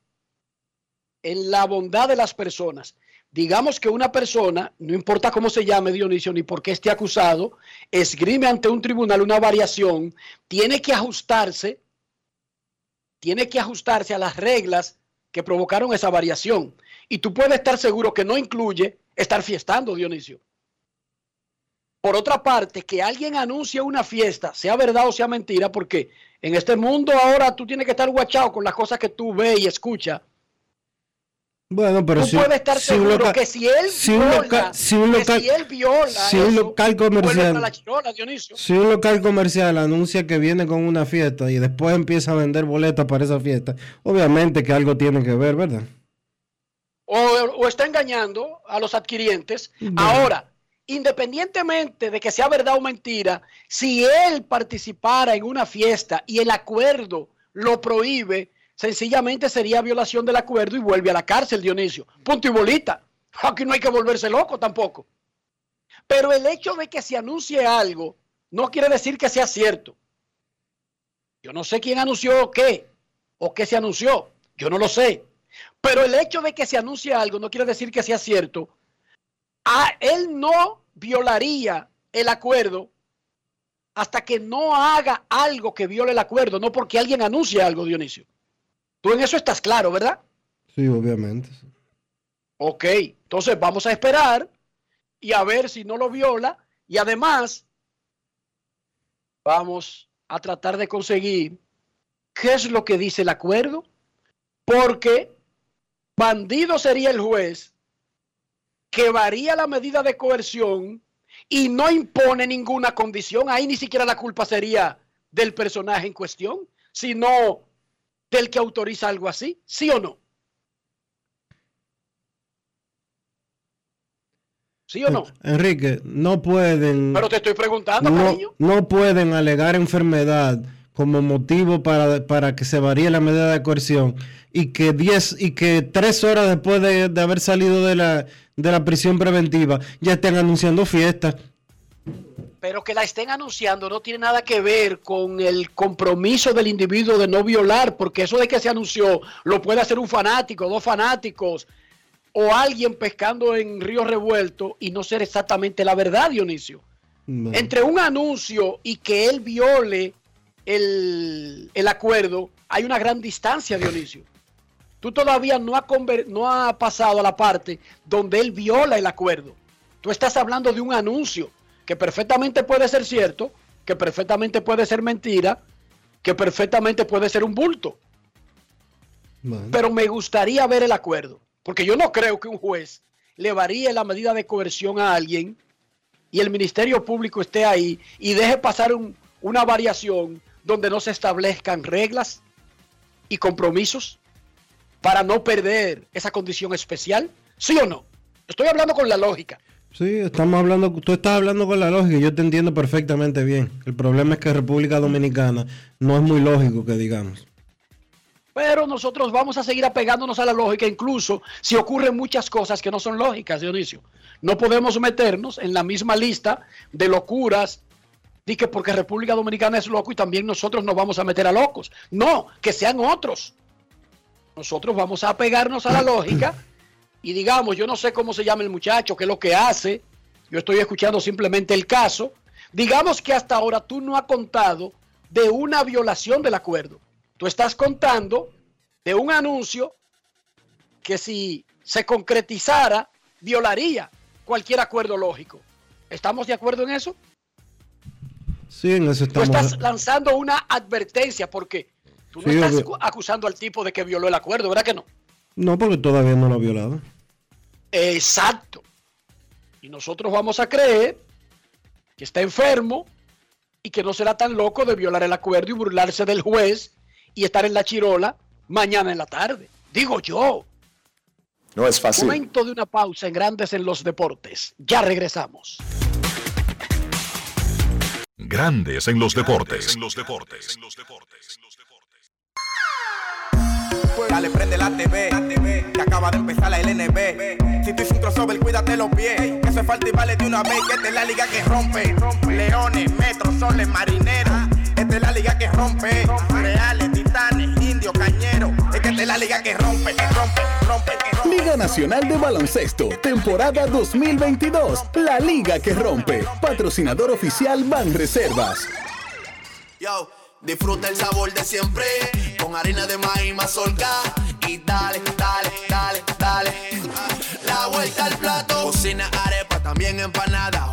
en la bondad de las personas. Digamos que una persona, no importa cómo se llame Dionisio ni por qué esté acusado, esgrime ante un tribunal una variación, tiene que ajustarse, tiene que ajustarse a las reglas que provocaron esa variación. Y tú puedes estar seguro que no incluye estar fiestando, Dionisio. Por otra parte, que alguien anuncie una fiesta, sea verdad o sea mentira, porque en este mundo ahora tú tienes que estar guachado con las cosas que tú ves y escuchas. Bueno, pero tú si, puedes estar si un seguro local- que si él si un viola, local- si un que local- si él viola si un eso, local vuelve comercial- la chirola. Si un local comercial anuncia que viene con una fiesta y después empieza a vender boletas para esa fiesta, obviamente que algo tiene que ver, ¿verdad? O, o está engañando a los adquirientes. Ahora, independientemente de que sea verdad o mentira, si él participara en una fiesta y el acuerdo lo prohíbe, sencillamente sería violación del acuerdo y vuelve a la cárcel, Dionisio. Punto y bolita. Aquí no hay que volverse loco tampoco. Pero el hecho de que se anuncie algo no quiere decir que sea cierto. Yo no sé quién anunció qué o qué se anunció. Yo no lo sé. Pero el hecho de que se anuncie algo no quiere decir que sea cierto. A él no violaría el acuerdo hasta que no haga algo que viole el acuerdo, no porque alguien anuncie algo, Dionisio. Tú en eso estás claro, ¿verdad? Sí, obviamente. Ok, entonces vamos a esperar y a ver si no lo viola. Y además, vamos a tratar de conseguir qué es lo que dice el acuerdo. Porque bandido sería el juez que varía la medida de coerción y no impone ninguna condición. Ahí ni siquiera la culpa sería del personaje en cuestión, sino del que autoriza algo así, ¿sí o no? ¿Sí o no? Enrique, no pueden. Pero te estoy preguntando, no, cariño. no pueden alegar enfermedad como motivo para, para que se varíe la medida de coerción y que 10 y que tres horas después de, de haber salido de la, de la prisión preventiva ya estén anunciando fiestas. Pero que la estén anunciando no tiene nada que ver con el compromiso del individuo de no violar, porque eso de que se anunció lo puede hacer un fanático, dos fanáticos o alguien pescando en río revuelto y no ser exactamente la verdad, Dionisio. Entre un anuncio y que él viole el, el acuerdo, hay una gran distancia, Dionisio. Tú todavía no ha, conver- no ha pasado a la parte donde él viola el acuerdo. Tú estás hablando de un anuncio que perfectamente puede ser cierto, que perfectamente puede ser mentira, que perfectamente puede ser un bulto. Pero me gustaría ver el acuerdo, porque yo no creo que un juez le varíe la medida de coerción a alguien y el Ministerio Público esté ahí y deje pasar un- una variación donde no se establezcan reglas y compromisos para no perder esa condición especial. ¿Sí o no? Estoy hablando con la lógica. Sí, estamos hablando, tú estás hablando con la lógica y yo te entiendo perfectamente bien. El problema es que República Dominicana no es muy lógico que digamos. Pero nosotros vamos a seguir apegándonos a la lógica, incluso si ocurren muchas cosas que no son lógicas, Dionisio. No podemos meternos en la misma lista de locuras, di que porque República Dominicana es loco y también nosotros nos vamos a meter a locos. No, que sean otros. Nosotros vamos a apegarnos a la lógica y digamos, yo no sé cómo se llama el muchacho, qué es lo que hace, yo estoy escuchando simplemente el caso. Digamos que hasta ahora tú no has contado de una violación del acuerdo. Tú estás contando de un anuncio que si se concretizara, violaría cualquier acuerdo lógico. ¿Estamos de acuerdo en eso? Sí, en eso Tú estás lanzando una advertencia porque tú no Sí, estás obvio. acusando al tipo de que violó el acuerdo, ¿verdad que no? No, porque todavía no lo ha violado. Exacto. Y nosotros vamos a creer que está enfermo y que no será tan loco de violar el acuerdo y burlarse del juez y estar en la chirola mañana en la tarde. Digo yo. No es fácil. Momento de una pausa en Grandes en los Deportes. Ya regresamos. Grandes en los deportes. Dale, prende la TV, que acaba de empezar la LNB. Si tú hiciste un crossover, cuídate los pies. Que eso es falta y vale de una vez. Que esta es la liga que rompe. Leones, metros, soles, marineros. Esta es la liga que rompe. Reales, titanes, indios, cañeros. Es la liga que rompe, que rompe, rompe, que rompe. Liga Nacional de Baloncesto, temporada 2022. La liga que rompe. Patrocinador oficial Banreservas. Yo, disfruta el sabor de siempre con harina de maíz mazorca y dale, dale, dale, dale. La vuelta al plato. Cocina arepa, también empanada.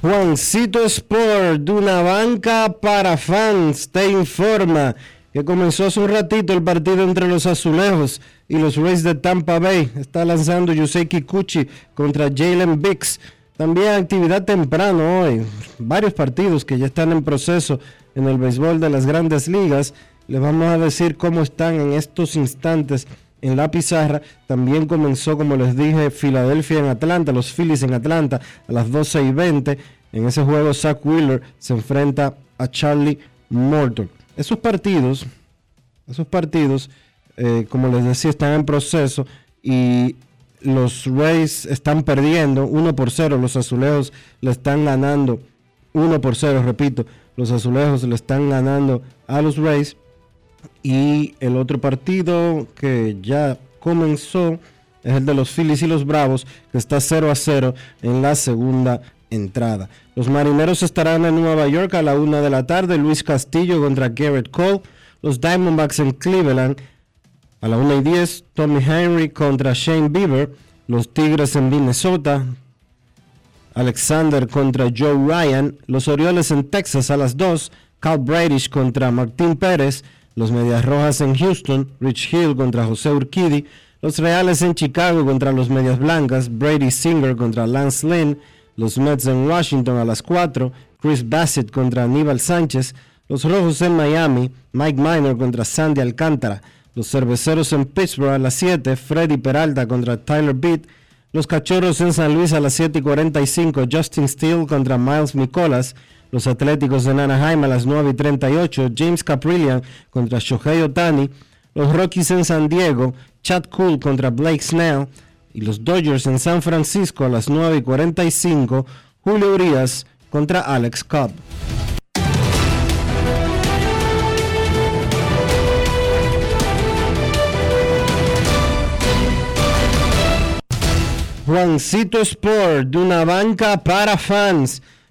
Juancito Sport, de una banca para fans, te informa que comenzó hace un ratito el partido entre los Azulejos y los Rays de Tampa Bay. Está lanzando Yusei Kikuchi contra Jalen Biggs. También actividad temprano hoy. Varios partidos que ya están en proceso en el béisbol de las grandes ligas. Les vamos a decir cómo están en estos instantes en la pizarra. También comenzó, como les dije, Filadelfia en Atlanta, los Phillies en Atlanta a las 12 y 20. En ese juego, Zach Wheeler se enfrenta a Charlie Morton. Esos partidos, esos partidos, eh, como les decía, están en proceso y los Rays están perdiendo 1 por 0. Los azulejos le están ganando 1 por 0, repito. Los azulejos le están ganando a los Rays. Y el otro partido que ya comenzó es el de los Phillies y los Bravos, que está 0 a 0 en la segunda entrada. Los marineros estarán en Nueva York a la 1 de la tarde. Luis Castillo contra Garrett Cole. Los Diamondbacks en Cleveland a la 1 y 10. Tommy Henry contra Shane Bieber. Los Tigres en Minnesota. Alexander contra Joe Ryan. Los Orioles en Texas a las 2. Cal Bradish contra Martín Pérez. Los Medias Rojas en Houston. Rich Hill contra José Urquidi. Los Reales en Chicago contra los Medias Blancas. Brady Singer contra Lance Lynn. Los Mets en Washington a las 4. Chris Bassett contra Aníbal Sánchez. Los Rojos en Miami. Mike Minor contra Sandy Alcántara. Los Cerveceros en Pittsburgh a las 7. Freddy Peralta contra Tyler Beat. Los Cachorros en San Luis a las 7 y 45. Justin Steele contra Miles Nicolas. Los Atléticos en Anaheim a las 9 y 38. James Caprillian contra Shohei Otani. Los Rockies en San Diego. Chad Cool contra Blake Snell. Y los Dodgers en San Francisco a las 9 y 45. Julio Urias contra Alex Cobb. Juancito Sport, de una banca para fans,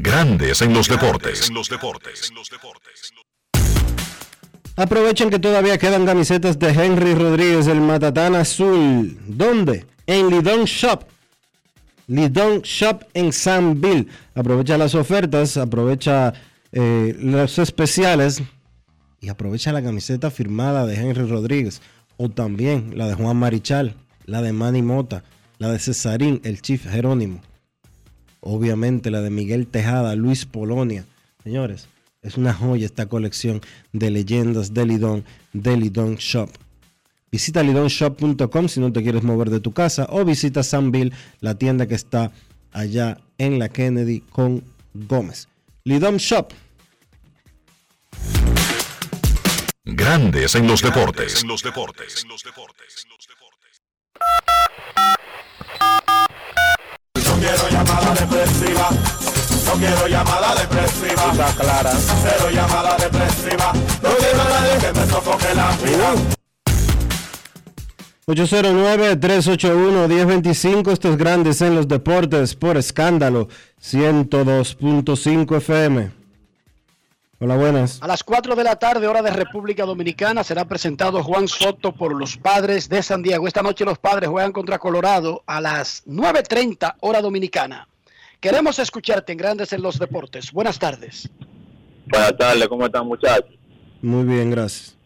Grandes en los deportes. Aprovechen que todavía quedan camisetas de Henry Rodríguez, el Matatán Azul. ¿Dónde? En Lidón Shop. Lidón Shop en Sanville. Aprovecha las ofertas, aprovecha eh, los especiales y aprovecha la camiseta firmada de Henry Rodríguez. O también la de Juan Marichal, la de Manny Mota, la de Cesarín, el Chief Jerónimo. Obviamente la de Miguel Tejada, Luis Polonia. Señores, es una joya esta colección de leyendas de Lidón, de Lidón Shop. Visita lidonshop.com si no te quieres mover de tu casa o visita Sanville, la tienda que está allá en la Kennedy con Gómez. Lidón Shop. Grandes en los deportes. No depresiva. No quiero llamada depresiva. Está clara. Cero llamada depresiva. No quiero a nadie que me sofoque la vida. 809-381-1025, estos grandes en los deportes por escándalo 102.5 FM. Hola, buenas. A las 4 de la tarde, hora de República Dominicana, será presentado Juan Soto por los padres de San Diego. Esta noche los padres juegan contra Colorado a las 9.30 hora dominicana. Queremos escucharte en Grandes en los Deportes. Buenas tardes. Buenas tardes, ¿cómo están muchachos? Muy bien, gracias.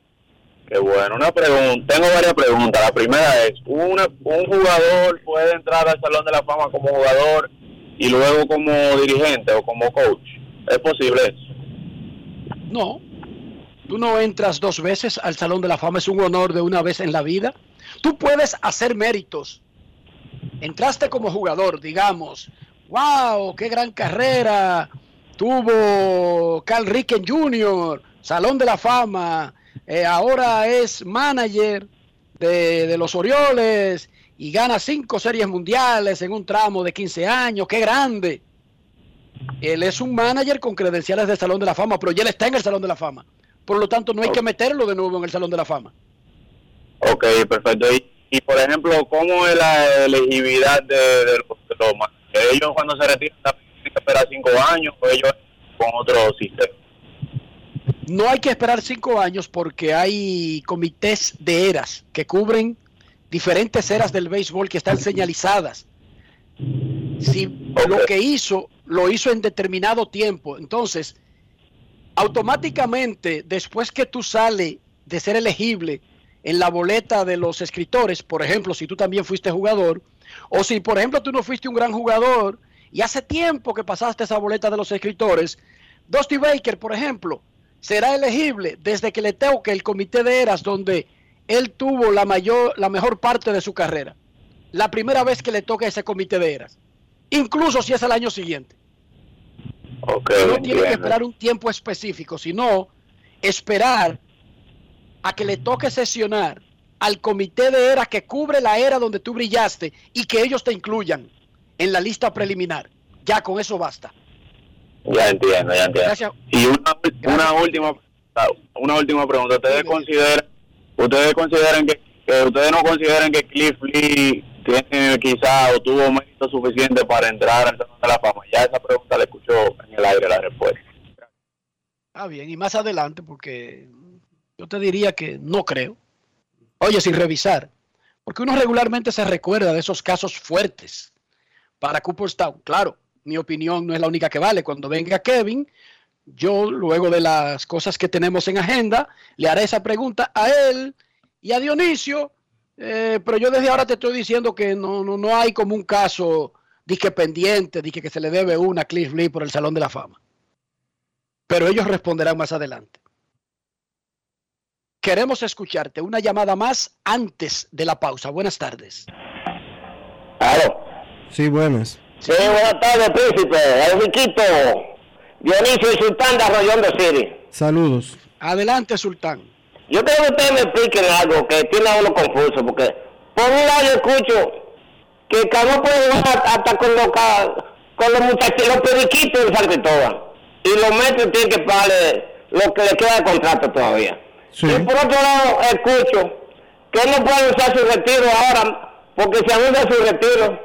Qué bueno. Una pregunta. Tengo varias preguntas. La primera es, una, ¿un jugador puede entrar al Salón de la Fama como jugador y luego como dirigente o como coach? ¿Es posible eso? No. Tú no entras dos veces al Salón de la Fama, es un honor de una vez en la vida. Tú puedes hacer méritos. Entraste como jugador, digamos. ¡Wow! ¡Qué gran carrera! Tuvo Carl Ricken Jr., Salón de la Fama. eh, ahora es manager de, de los Orioles y gana cinco series mundiales en un tramo de 15 años. ¡Qué grande! Él es un manager con credenciales del Salón de la Fama, pero ya él está en el Salón de la Fama. Por lo tanto, no hay que meterlo de nuevo en el Salón de la Fama. Ok, perfecto. Y, y, por ejemplo, ¿cómo es la elegibilidad de, de los, de los ma- Ellos cuando se retiran tienen que esperar cinco años o ellos con otro sistema. No hay que esperar cinco años porque hay comités de eras que cubren diferentes eras del béisbol que están señalizadas. Si lo que hizo, lo hizo en determinado tiempo. Entonces, automáticamente, después que tú sales de ser elegible en la boleta de los escritores, por ejemplo, si tú también fuiste jugador, o si, por ejemplo, tú no fuiste un gran jugador y hace tiempo que pasaste esa boleta de los escritores, Dusty Baker, por ejemplo, será elegible desde que le toque el comité de eras donde él tuvo la mayor, la mejor parte de su carrera. La primera vez que le toque ese comité de eras. Incluso si es el año siguiente. Ok, no tiene que esperar un tiempo específico, sino esperar a que le toque sesionar al comité de era que cubre la era donde tú brillaste y que ellos te incluyan en la lista preliminar. Ya con eso basta. Ya entiendo, ya entiendo. Gracias. Y una, una última una última pregunta. ¿Ustedes consideran ustedes consideran que, que ustedes no consideran que Cliff Lee tiene quizá o tuvo mérito suficiente para entrar al Salón de la Fama? Ya esa pregunta la escuchó en el aire la respuesta. Ah, bien, y más adelante, porque yo te diría que no creo. Oye, sin revisar, porque uno regularmente se recuerda de esos casos fuertes para Cooperstown. Claro, mi opinión no es la única que vale. Cuando venga Kevin, yo, luego de las cosas que tenemos en agenda, le haré esa pregunta a él y a Dionisio. eh, pero yo desde ahora te estoy diciendo que no, no, no hay como un caso disque pendiente, disque que se le debe una a Cliff Lee por el Salón de la Fama pero ellos responderán más adelante. Queremos escucharte. Una llamada más antes de la pausa. Buenas tardes. Sí, buenas. Sí, buenas tardes, príncipe. Enriquito. Dionisio y Sultán de Arroyón de City. Saludos. Adelante, Sultán. Yo quiero que ustedes me expliquen algo que tiene a uno confuso, porque por un lado yo escucho que Cano puede jugar hasta con los, con los muchachos, los periquitos de San Cristóbal. Y los metros tienen que pagarle lo que le queda de contrato todavía. Y por otro lado, escucho que él no puede usar su retiro ahora, porque si anuncia su retiro,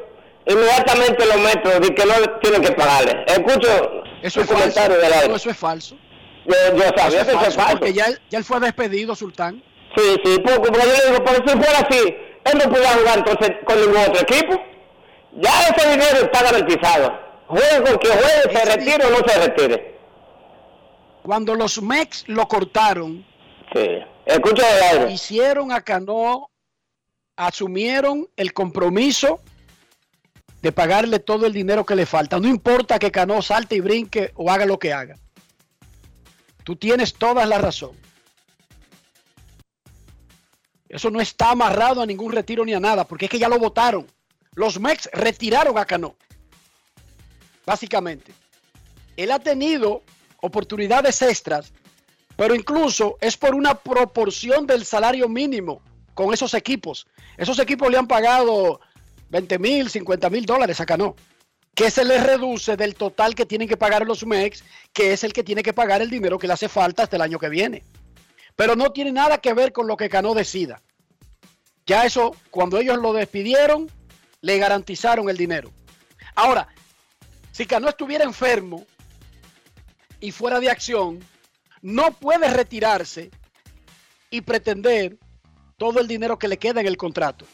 inmediatamente los metros y que no tienen que pagarle. Escucho Eso es comentario falso. del aire. No, eso es falso. Yo, yo sabía que eso es falso. Porque ya, él- ya él fue despedido, Sultán. Sí, sí, porque, porque yo le digo, pero si fuera así, él no podía jugar entonces con ningún otro equipo. Ya ese dinero está garantizado. Juegue con quien juegue, se retire o no se retire. Cuando los Mex lo cortaron, Sí. Escucha el aire. hicieron a Cano, asumieron el compromiso de pagarle todo el dinero que le falta. No importa que Cano salte y brinque o haga lo que haga. Tú tienes toda la razón. Eso no está amarrado a ningún retiro ni a nada, porque es que ya lo votaron. Los Mex retiraron a Cano. Básicamente. Él ha tenido oportunidades extras, pero incluso es por una proporción del salario mínimo con esos equipos. Esos equipos le han pagado 20 mil, 50 mil dólares a Cano, que se les reduce del total que tienen que pagar los MEX, que es el que tiene que pagar el dinero que le hace falta hasta el año que viene. Pero no tiene nada que ver con lo que Cano decida. Ya eso, cuando ellos lo despidieron, le garantizaron el dinero. Ahora, si Cano estuviera enfermo y fuera de acción, no puede retirarse y pretender todo el dinero que le queda en el contrato.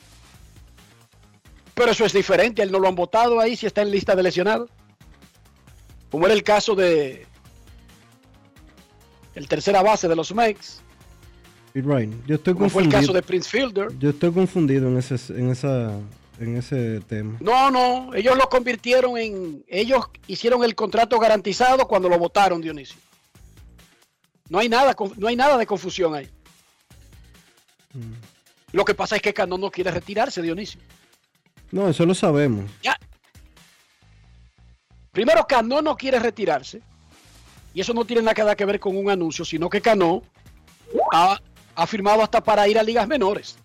Pero eso es diferente, él no lo han votado ahí si está en lista de lesionados. Como era el caso de el tercera base de los Mex, Y Ryan, yo estoy como fue el confundido. caso de Prince Fielder. Yo estoy confundido en ese, en esa, en ese tema. No, no, ellos lo convirtieron en. Ellos hicieron el contrato garantizado cuando lo votaron, Dionisio. No hay nada, no hay nada de confusión ahí. Lo que pasa es que Cano no quiere retirarse, Dionisio. No, eso lo sabemos. Ya. Primero, Cano no quiere retirarse. Y eso no tiene nada que ver con un anuncio, sino que Cano ha, ha firmado hasta para ir a ligas menores.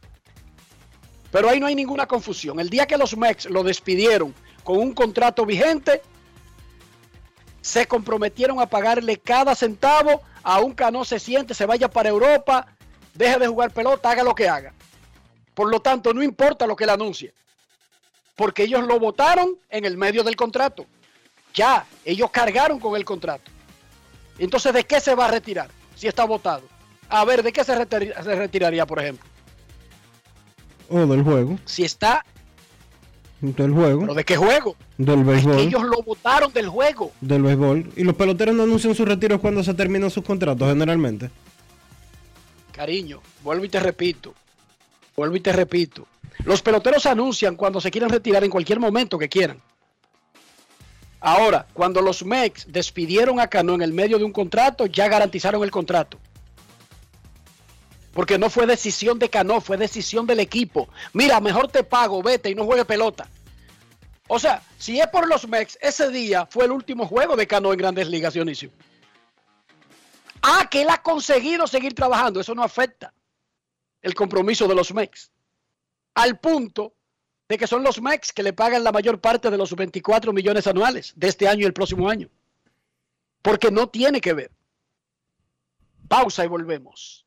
Pero ahí no hay ninguna confusión. El día que los Mex lo despidieron con un contrato vigente, se comprometieron a pagarle cada centavo, aun Cano se siente, se vaya para Europa, deje de jugar pelota, haga lo que haga. Por lo tanto, no importa lo que él anuncie porque ellos lo votaron en el medio del contrato. Ya, ellos cargaron con el contrato. Entonces, ¿de qué se va a retirar si está votado? A ver, ¿de qué se, se retiraría, por ejemplo? O del juego. Si está, Del juego. ¿pero de qué juego? Del béisbol. Ellos lo votaron del juego. Del béisbol. Y los peloteros no anuncian sus retiros cuando se terminan sus contratos, generalmente. Cariño, vuelvo y te repito. Vuelvo y te repito. Los peloteros anuncian cuando se quieren retirar en cualquier momento que quieran. Ahora, cuando los Mex despidieron a Cano en el medio de un contrato, ya garantizaron el contrato. Porque no fue decisión de Cano, fue decisión del equipo. Mira, mejor te pago, vete y no juegue pelota. O sea, si es por los Mex, ese día fue el último juego de Cano en Grandes Ligas, Dionisio. Ah, que él ha conseguido seguir trabajando, eso no afecta el compromiso de los Mex. Al punto de que son los Mex que le pagan la mayor parte de los 24 millones anuales de este año y el próximo año. Porque no tiene que ver. Pausa y volvemos.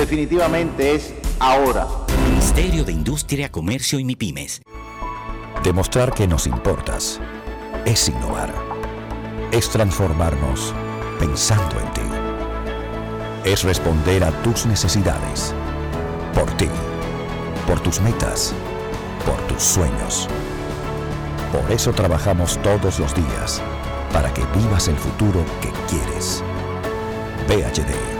definitivamente es ahora. Ministerio de Industria, Comercio y MIPIMES. Demostrar que nos importas es innovar. Es transformarnos pensando en ti. Es responder a tus necesidades. Por ti. Por tus metas. Por tus sueños. Por eso trabajamos todos los días. Para que vivas el futuro que quieres. VHD.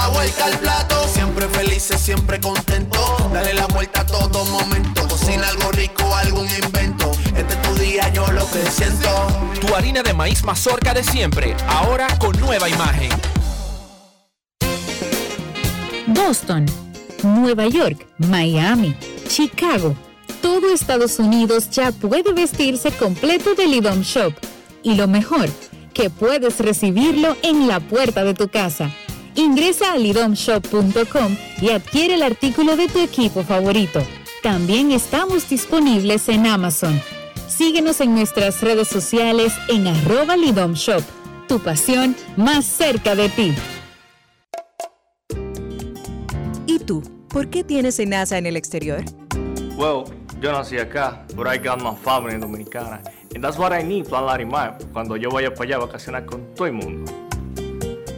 La vuelta al plato, siempre felices, siempre contento. Dale la vuelta a todo momento. Cocina algo rico, algún invento. Este es tu día, yo lo que siento. Tu harina de maíz mazorca de siempre, ahora con nueva imagen. Boston, Nueva York, Miami, Chicago. Todo Estados Unidos ya puede vestirse completo del IDOM Shop. Y lo mejor, que puedes recibirlo en la puerta de tu casa. Ingresa a lidomshop.com y adquiere el artículo de tu equipo favorito. También estamos disponibles en Amazon. Síguenos en nuestras redes sociales en arroba Lidom Shop. Tu pasión más cerca de ti. ¿Y tú? ¿Por qué tienes enaza en el exterior? Well, yo nací acá, but I got my family en Dominicana. And that's what I need, Plan Larimar, cuando yo vaya para allá a vacacionar con todo el mundo.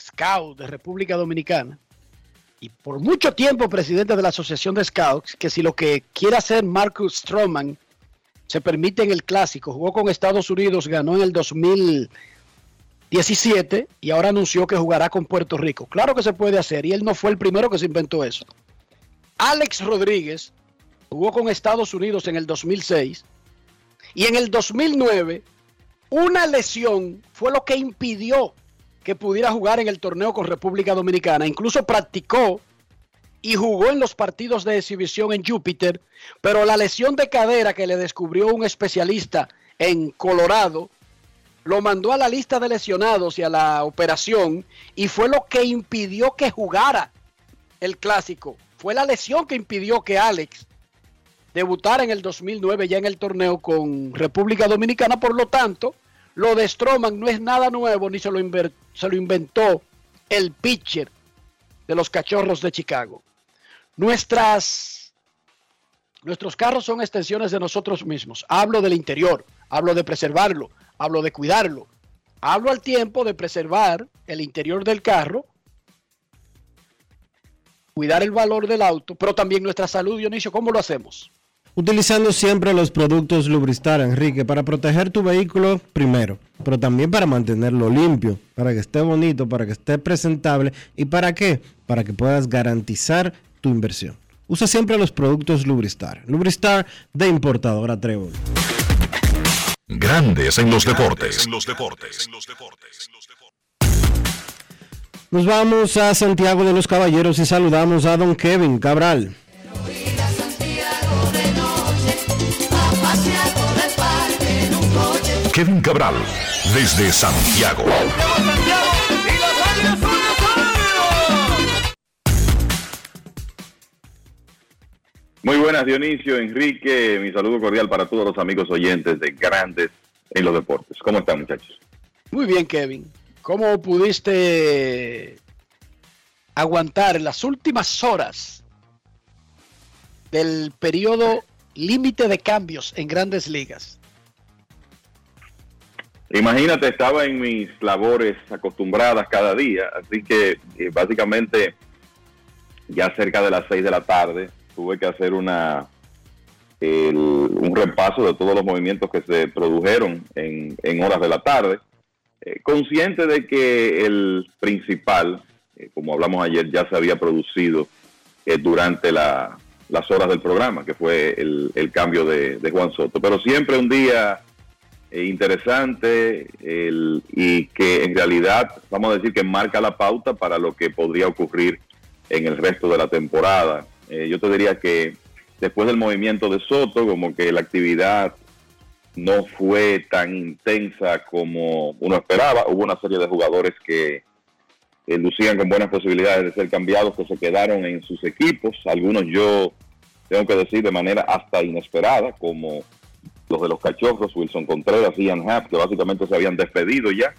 Scout de República Dominicana y por mucho tiempo presidente de la Asociación de Scouts, que si lo que quiere hacer Marcus Stroman se permite en el clásico, jugó con Estados Unidos, ganó en el 2017 y ahora anunció que jugará con Puerto Rico. Claro que se puede hacer y él no fue el primero que se inventó eso. Alex Rodríguez jugó con Estados Unidos en el 2006 y en el 2009 una lesión fue lo que impidió que pudiera jugar en el torneo con República Dominicana. Incluso practicó y jugó en los partidos de exhibición en Júpiter, pero la lesión de cadera que le descubrió un especialista en Colorado lo mandó a la lista de lesionados y a la operación y fue lo que impidió que jugara el clásico. Fue la lesión que impidió que Alex debutara en el 2009 ya en el torneo con República Dominicana. Por lo tanto, lo de Stroman no es nada nuevo ni se lo, se lo inventó el pitcher de los cachorros de Chicago. Nuestras, nuestros carros son extensiones de nosotros mismos. Hablo del interior, hablo de preservarlo, hablo de cuidarlo. Hablo al tiempo de preservar el interior del carro, cuidar el valor del auto, pero también nuestra salud, Dionisio. ¿Cómo lo hacemos? Utilizando siempre los productos Lubristar, Enrique, para proteger tu vehículo primero, pero también para mantenerlo limpio, para que esté bonito, para que esté presentable y para qué? Para que puedas garantizar tu inversión. Usa siempre los productos Lubristar. Lubristar de importadora Trébol. Grandes en los deportes. En los Nos vamos a Santiago de los Caballeros y saludamos a don Kevin Cabral. Kevin Cabral, desde Santiago. Muy buenas, Dionisio, Enrique. Mi saludo cordial para todos los amigos oyentes de Grandes en los Deportes. ¿Cómo están, muchachos? Muy bien, Kevin. ¿Cómo pudiste aguantar las últimas horas del periodo límite de cambios en grandes ligas? Imagínate, estaba en mis labores acostumbradas cada día, así que eh, básicamente ya cerca de las 6 de la tarde tuve que hacer una un repaso de todos los movimientos que se produjeron en, horas de la tarde, eh, consciente de que el principal, eh, como hablamos ayer, ya se había producido durante las horas del programa, que fue el, cambio de, de Juan Soto. Pero siempre un día eh, interesante y que en realidad, vamos a decir que marca la pauta para lo que podría ocurrir en el resto de la temporada. Eh, yo te diría que después del movimiento de Soto, como que la actividad no fue tan intensa como uno esperaba. Hubo una serie de jugadores que eh, lucían con buenas posibilidades de ser cambiados, que se quedaron en sus equipos. Algunos yo tengo que decir de manera hasta inesperada, como los de los cachorros, Wilson Contreras, Ian Happ, que básicamente se habían despedido ya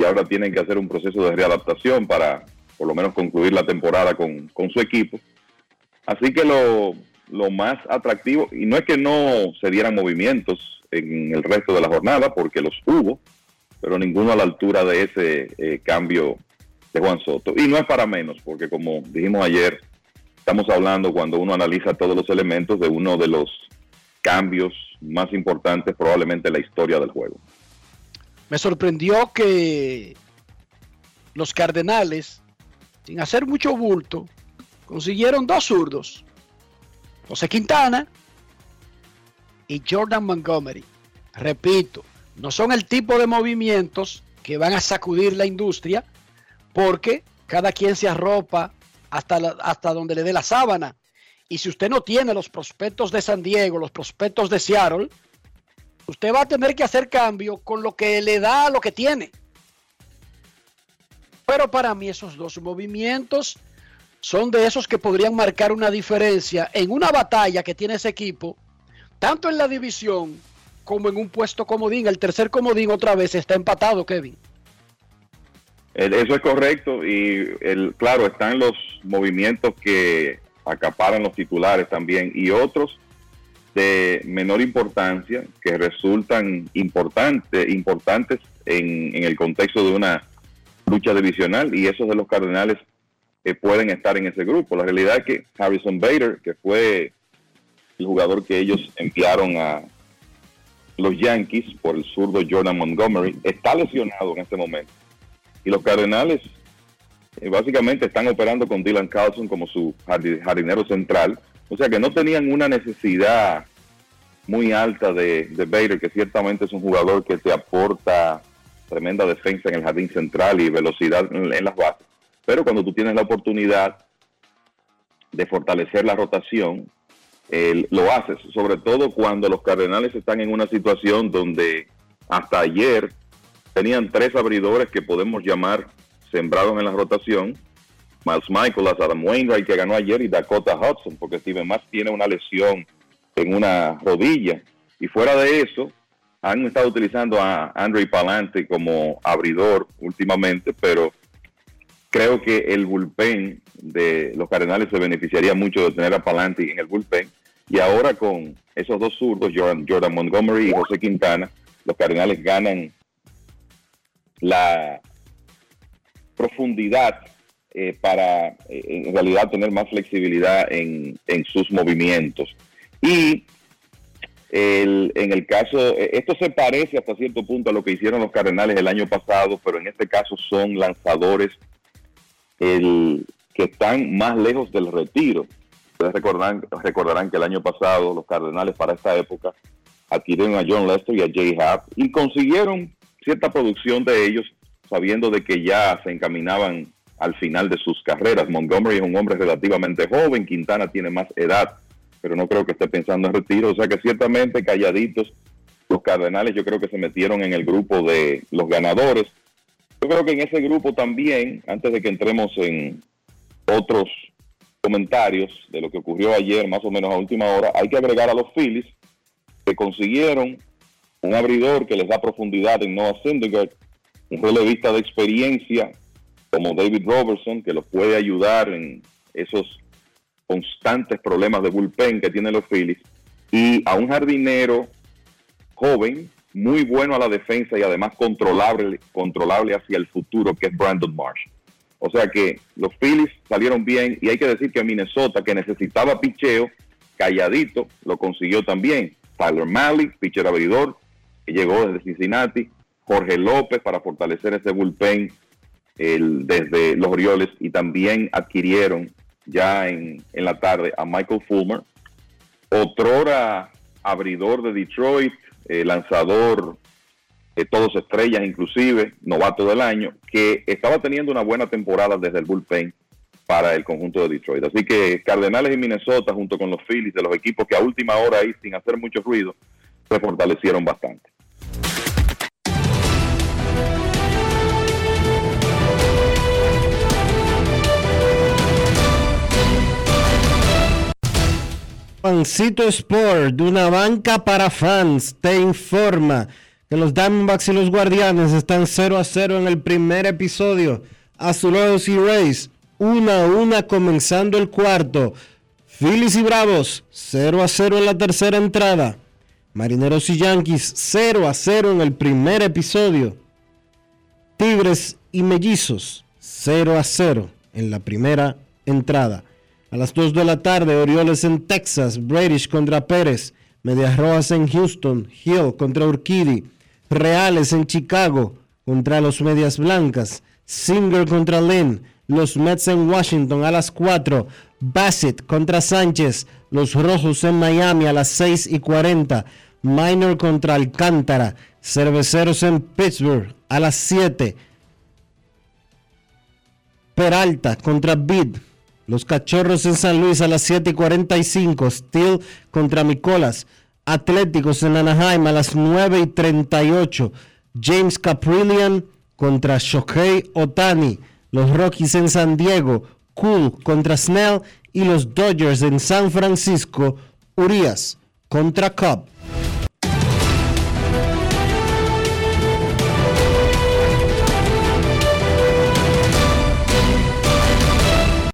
y ahora tienen que hacer un proceso de readaptación para por lo menos concluir la temporada con, su equipo. Así que lo, más atractivo, y no es que no se dieran movimientos en el resto de la jornada, porque los hubo, pero ninguno a la altura de ese eh, cambio de Juan Soto. Y no es para menos, porque como dijimos ayer, estamos hablando cuando uno analiza todos los elementos de uno de los cambios más importantes probablemente en la historia del juego. Me sorprendió que los Cardenales, sin hacer mucho bulto, consiguieron dos zurdos, José Quintana y Jordan Montgomery. Repito, no son el tipo de movimientos que van a sacudir la industria porque cada quien se arropa hasta, hasta donde le dé la sábana. Y si usted no tiene los prospectos de San Diego, los prospectos de Seattle, usted va a tener que hacer cambio con lo que le da a lo que tiene. Pero para mí esos dos movimientos son de esos que podrían marcar una diferencia en una batalla que tiene ese equipo, tanto en la división como en un puesto comodín. El tercer comodín otra vez está empatado, Kevin. Eso es correcto y el, claro, están los movimientos que acaparan los titulares también y otros de menor importancia que resultan importantes importantes en, el contexto de una lucha divisional y esos de los Cardenales que pueden estar en ese grupo. La realidad es que Harrison Bader, que fue el jugador que ellos enviaron a los Yankees por el zurdo Jordan Montgomery, está lesionado en este momento. Y los Cardenales eh, básicamente están operando con Dylan Carlson como su jardi- jardinero central. O sea que no tenían una necesidad muy alta de, de que ciertamente es un jugador que te aporta tremenda defensa en el jardín central y velocidad en, en las bases. Pero cuando tú tienes la oportunidad de fortalecer la rotación, eh, lo haces, sobre todo cuando los Cardenales están en una situación donde hasta ayer tenían tres abridores que podemos llamar sembrados en la rotación. Miles Michaelas, Adam Wainwright que ganó ayer y Dakota Hudson, porque Steven Matz tiene una lesión en una rodilla. Y fuera de eso, han estado utilizando a Andre Palante como abridor últimamente, pero creo que el bullpen de los Cardenales se beneficiaría mucho de tener a Palante en el bullpen. Y ahora con esos dos zurdos, Jordan, Jordan Montgomery y José Quintana, los Cardenales ganan la profundidad eh, para eh, en realidad tener más flexibilidad en, en sus movimientos. Y el- en el caso, eh, esto se parece hasta cierto punto a lo que hicieron los Cardenales el año pasado, pero en este caso son lanzadores el, que están más lejos del retiro. Ustedes recordarán, recordarán que el año pasado los Cardenales para esta época adquirieron a John Lester y a Jay Happ y consiguieron cierta producción de ellos sabiendo de que ya se encaminaban al final de sus carreras. Montgomery es un hombre relativamente joven, Quintana tiene más edad, pero no creo que esté pensando en retiro. O sea que ciertamente calladitos los Cardenales yo creo que se metieron en el grupo de los ganadores. Yo creo que en ese grupo también, antes de que entremos en otros comentarios de lo que ocurrió ayer, más o menos a última hora, hay que agregar a los Phillies que consiguieron un abridor que les da profundidad en Noah Syndergaard, un relevista de experiencia como David Robertson, que los puede ayudar en esos constantes problemas de bullpen que tienen los Phillies, y a un jardinero joven, muy bueno a la defensa y además controlable, controlable hacia el futuro, que es Brandon Marsh. O sea que los Phillies salieron bien y hay que decir que Minnesota, que necesitaba picheo, calladito, lo consiguió también. Tyler Malley, pitcher abridor, que llegó desde Cincinnati. Jorge López para fortalecer ese bullpen desde los Orioles y también adquirieron ya en, en la tarde a Michael Fulmer, otrora abridor de Detroit, eh, lanzador de todos estrellas inclusive, novato del año, que estaba teniendo una buena temporada desde el bullpen para el conjunto de Detroit. Así que Cardenales y Minnesota, junto con los Phillies, de los equipos que a última hora ahí, sin hacer mucho ruido, se fortalecieron bastante. Juancito Sport, de una banca para fans, te informa que los Diamondbacks y los Guardianes están 0 a 0 en el primer episodio. Azuleos y Rays, 1 a 1 comenzando el cuarto. Phillies y Bravos, 0 a 0 en la tercera entrada. Marineros y Yankees, 0 a 0 en el primer episodio. Tigres y Mellizos, 0 a 0 en la primera entrada. A las 2 de la tarde, Orioles en Texas, British contra Pérez, Medias Rojas en Houston, Hill contra Urquidy, Reales en Chicago contra los Medias Blancas, Singer contra Lynn, los Mets en Washington a las 4, Bassett contra Sánchez, los Rojos en Miami a las 6 y 40, Minor contra Alcántara, Cerveceros en Pittsburgh a las 7, Peralta contra Bid. Los Cachorros en San Luis a las 7 y 45. Steel contra Micolas. Atléticos en Anaheim a las 9 y 38. James Caprillian contra Shohei Otani. Los Rockies en San Diego. Cool contra Snell. Y los Dodgers en San Francisco. Urias contra Cobb.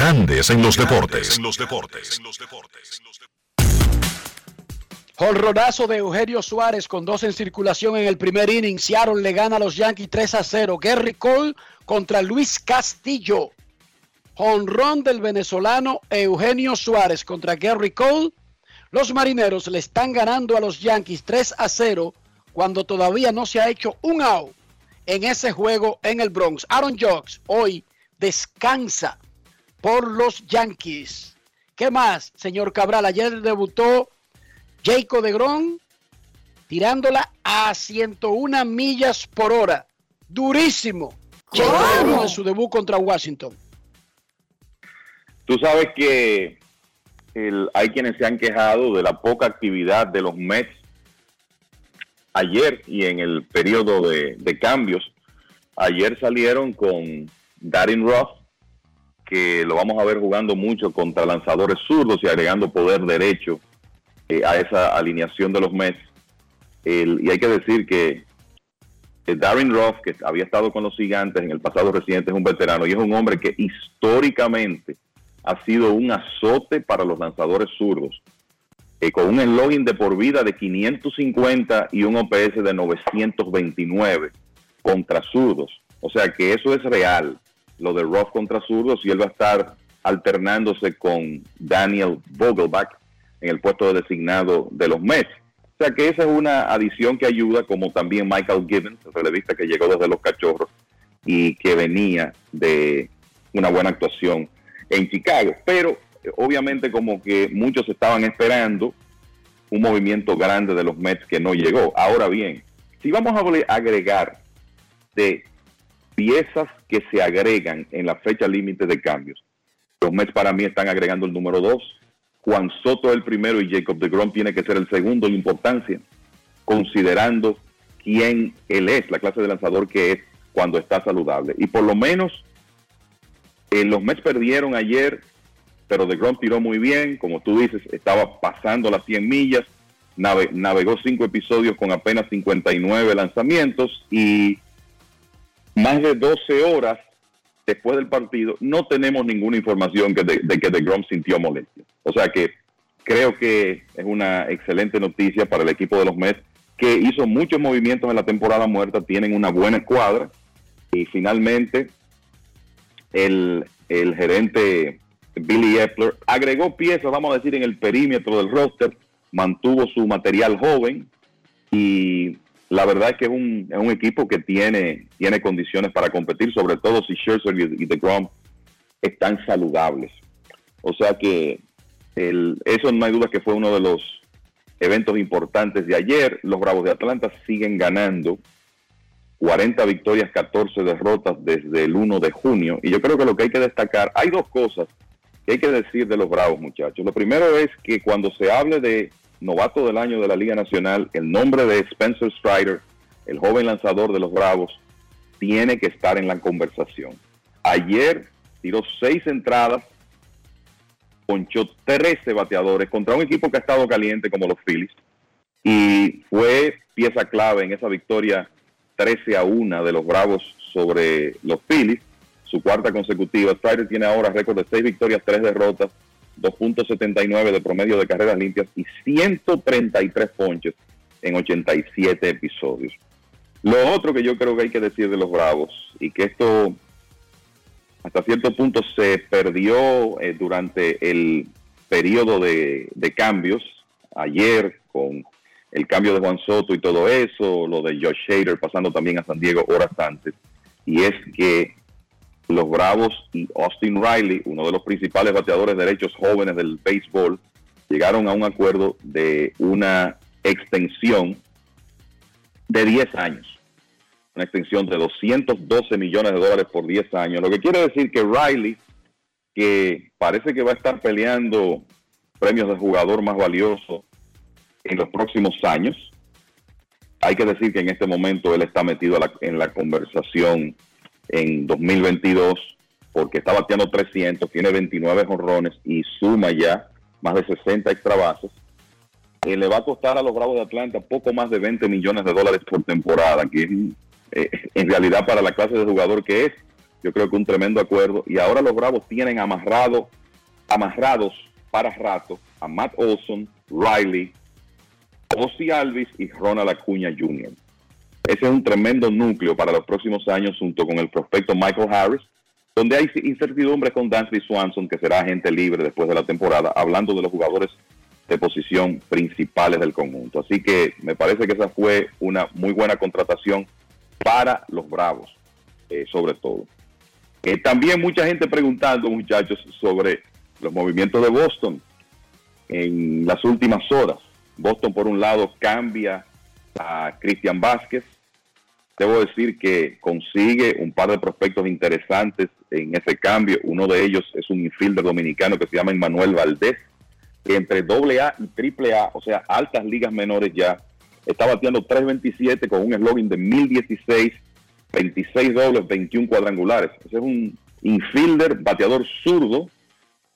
Grandes en los deportes. En los deportes. Jonronazo de Eugenio Suárez con dos en circulación en el primer inning. Seattle le gana a los Yankees 3 a 0. Gary Cole contra Luis Castillo. Honrón del venezolano Eugenio Suárez contra Gary Cole. Los marineros le están ganando a los Yankees 3 a 0 cuando todavía no se ha hecho un out en ese juego en el Bronx. Aaron Jocks hoy descansa por los Yankees. ¿Qué más, señor Cabral? Ayer debutó Jacob de Gron tirándola a 101 millas por hora. Durísimo. Jacob en su debut contra Washington. Tú sabes que el- hay quienes se han quejado de la poca actividad de los Mets ayer y en el periodo de, de cambios. Ayer salieron con Darin Ruff, que lo vamos a ver jugando mucho contra lanzadores zurdos y agregando poder derecho eh, a esa alineación de los Mets. El- y hay que decir que Darren Ruff, que había estado con los gigantes en el pasado reciente, es un veterano y es un hombre que históricamente ha sido un azote para los lanzadores zurdos. eh, con un eslogan de por vida de 550 y un OPS de 929 contra zurdos. O sea que eso es real, lo de Ruff contra zurdos, y él va a estar alternándose con Daniel Vogelbach en el puesto de designado de los Mets. O sea que esa es una adición que ayuda, como también Michael Gibbons, el relevista que llegó desde los Cachorros y que venía de una buena actuación en Chicago. Pero obviamente como que muchos estaban esperando un movimiento grande de los Mets que no llegó. Ahora bien, si vamos a agregar de piezas que se agregan en la fecha límite de cambios, los Mets para mí están agregando el número dos. Juan Soto el primero y Jacob de Grom tiene que ser el segundo en importancia, considerando quién él es, la clase de lanzador que es cuando está saludable. Y por lo menos eh, los Mets perdieron ayer, pero de Grom tiró muy bien, como tú dices, estaba pasando las 100 millas, nave- navegó cinco episodios con apenas 59 lanzamientos y más de 12 horas después del partido no tenemos ninguna información que de, de que de Grom sintió molestia. O sea que creo que es una excelente noticia para el equipo de los Mets que hizo muchos movimientos en la temporada muerta, tienen una buena escuadra y finalmente el, el gerente Billy Epler agregó piezas, vamos a decir, en el perímetro del roster, mantuvo su material joven y la verdad es que es un, es un equipo que tiene, tiene condiciones para competir, sobre todo si Scherzer y, y DeGrom están saludables. O sea que el, eso no hay duda que fue uno de los eventos importantes de ayer. Los Bravos de Atlanta siguen ganando 40 victorias, 14 derrotas desde el 1 de junio. Y yo creo que lo que hay que destacar, hay dos cosas que hay que decir de los Bravos, muchachos. Lo primero es que cuando se hable de novato del año de la Liga Nacional, el nombre de Spencer Strider, el joven lanzador de los Bravos, tiene que estar en la conversación. Ayer tiró seis entradas, ponchó 13 bateadores contra un equipo que ha estado caliente como los Phillies y fue pieza clave en esa victoria 13 a 1 de los Bravos sobre los Phillies, su cuarta consecutiva. Strider tiene ahora récord de 6 victorias, 3 derrotas, 2.79 de promedio de carreras limpias y 133 ponches en 87 episodios. Lo otro que yo creo que hay que decir de los Bravos y que esto hasta cierto punto se perdió eh, durante el periodo de, de cambios ayer con el cambio de Juan Soto y todo eso, lo de Josh Shader pasando también a San Diego horas antes, y es que los Bravos y Austin Riley, uno de los principales bateadores derechos jóvenes del béisbol, llegaron a un acuerdo de una extensión de 10 años, una extensión de 212 millones de dólares por 10 años, lo que quiere decir que Riley, que parece que va a estar peleando premios de jugador más valioso en los próximos años. Hay que decir que en este momento él está metido la- en la conversación en 2022 porque está bateando 300, tiene 29 jonrones y suma ya más de 60 extra bases. Eh, le va a costar a los Bravos de Atlanta poco más de 20 millones de dólares por temporada, que eh, en realidad para la clase de jugador que es, yo creo que un tremendo acuerdo. Y ahora los Bravos tienen amarrado, amarrados para rato a Matt Olson, Riley, Ozzy Alvis y Ronald Acuña Jr. Ese es un tremendo núcleo para los próximos años junto con el prospecto Michael Harris, donde hay incertidumbre con Dansby Swanson, que será agente libre después de la temporada, hablando de los jugadores de posición principales del conjunto. Así que me parece que esa fue una muy buena contratación para los Bravos, eh, sobre todo. Eh, también mucha gente preguntando, muchachos, sobre los movimientos de Boston en las últimas horas. Boston, por un lado, cambia a Cristian Vázquez. Debo decir que consigue un par de prospectos interesantes en ese cambio. Uno de ellos es un infielder dominicano que se llama Emmanuel Valdés, que entre AA y AAA, o sea, altas ligas menores ya, está bateando 3.27 con un eslogan de 1016, 26 dobles, 21 cuadrangulares. Ese es un infielder, bateador zurdo,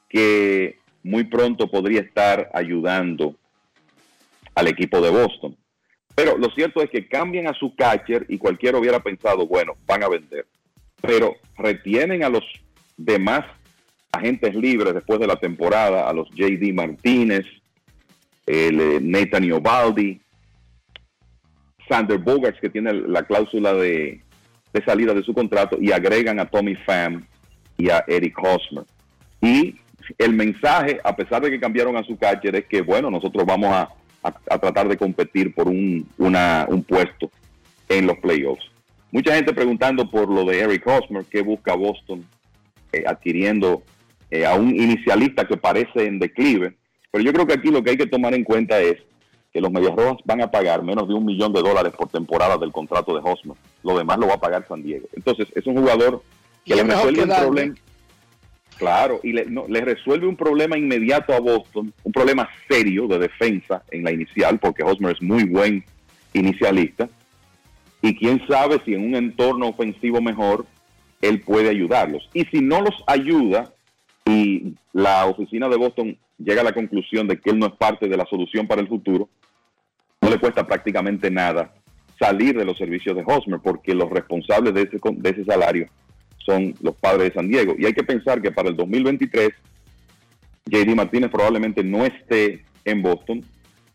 que muy pronto podría estar ayudando al equipo de Boston. Pero lo cierto es que cambian a su catcher y cualquiera hubiera pensado, bueno, van a vender. Pero retienen a los demás agentes libres después de la temporada, a los JD Martínez, el eh, Nathan Iovaldi, Sander Bogarts, que tiene la cláusula de, de salida de su contrato, y agregan a Tommy Pham y a Eric Hosmer. Y el mensaje, a pesar de que cambiaron a su catcher, es que, bueno, nosotros vamos a, a- a tratar de competir por un, una- un puesto en los playoffs. Mucha gente preguntando por lo de Eric Hosmer, que busca Boston eh, adquiriendo eh, a un inicialista que parece en declive. Pero yo creo que aquí lo que hay que tomar en cuenta es que los Medias Rojas van a pagar menos de un millón de dólares por temporada del contrato de Hosmer. Lo demás lo va a pagar San Diego. Entonces, es un jugador que le resuelve un quedarme. problema. Claro, y le, no, resuelve un problema inmediato a Boston, un problema serio de defensa en la inicial, porque Hosmer es muy buen inicialista. Y quién sabe si en un entorno ofensivo mejor, él puede ayudarlos. Y si no los ayuda y la oficina de Boston llega a la conclusión de que él no es parte de la solución para el futuro, no le cuesta prácticamente nada salir de los servicios de Hosmer, porque los responsables de ese, de ese salario son los padres de San Diego. Y hay que pensar que para el 2023, JD Martínez probablemente no esté en Boston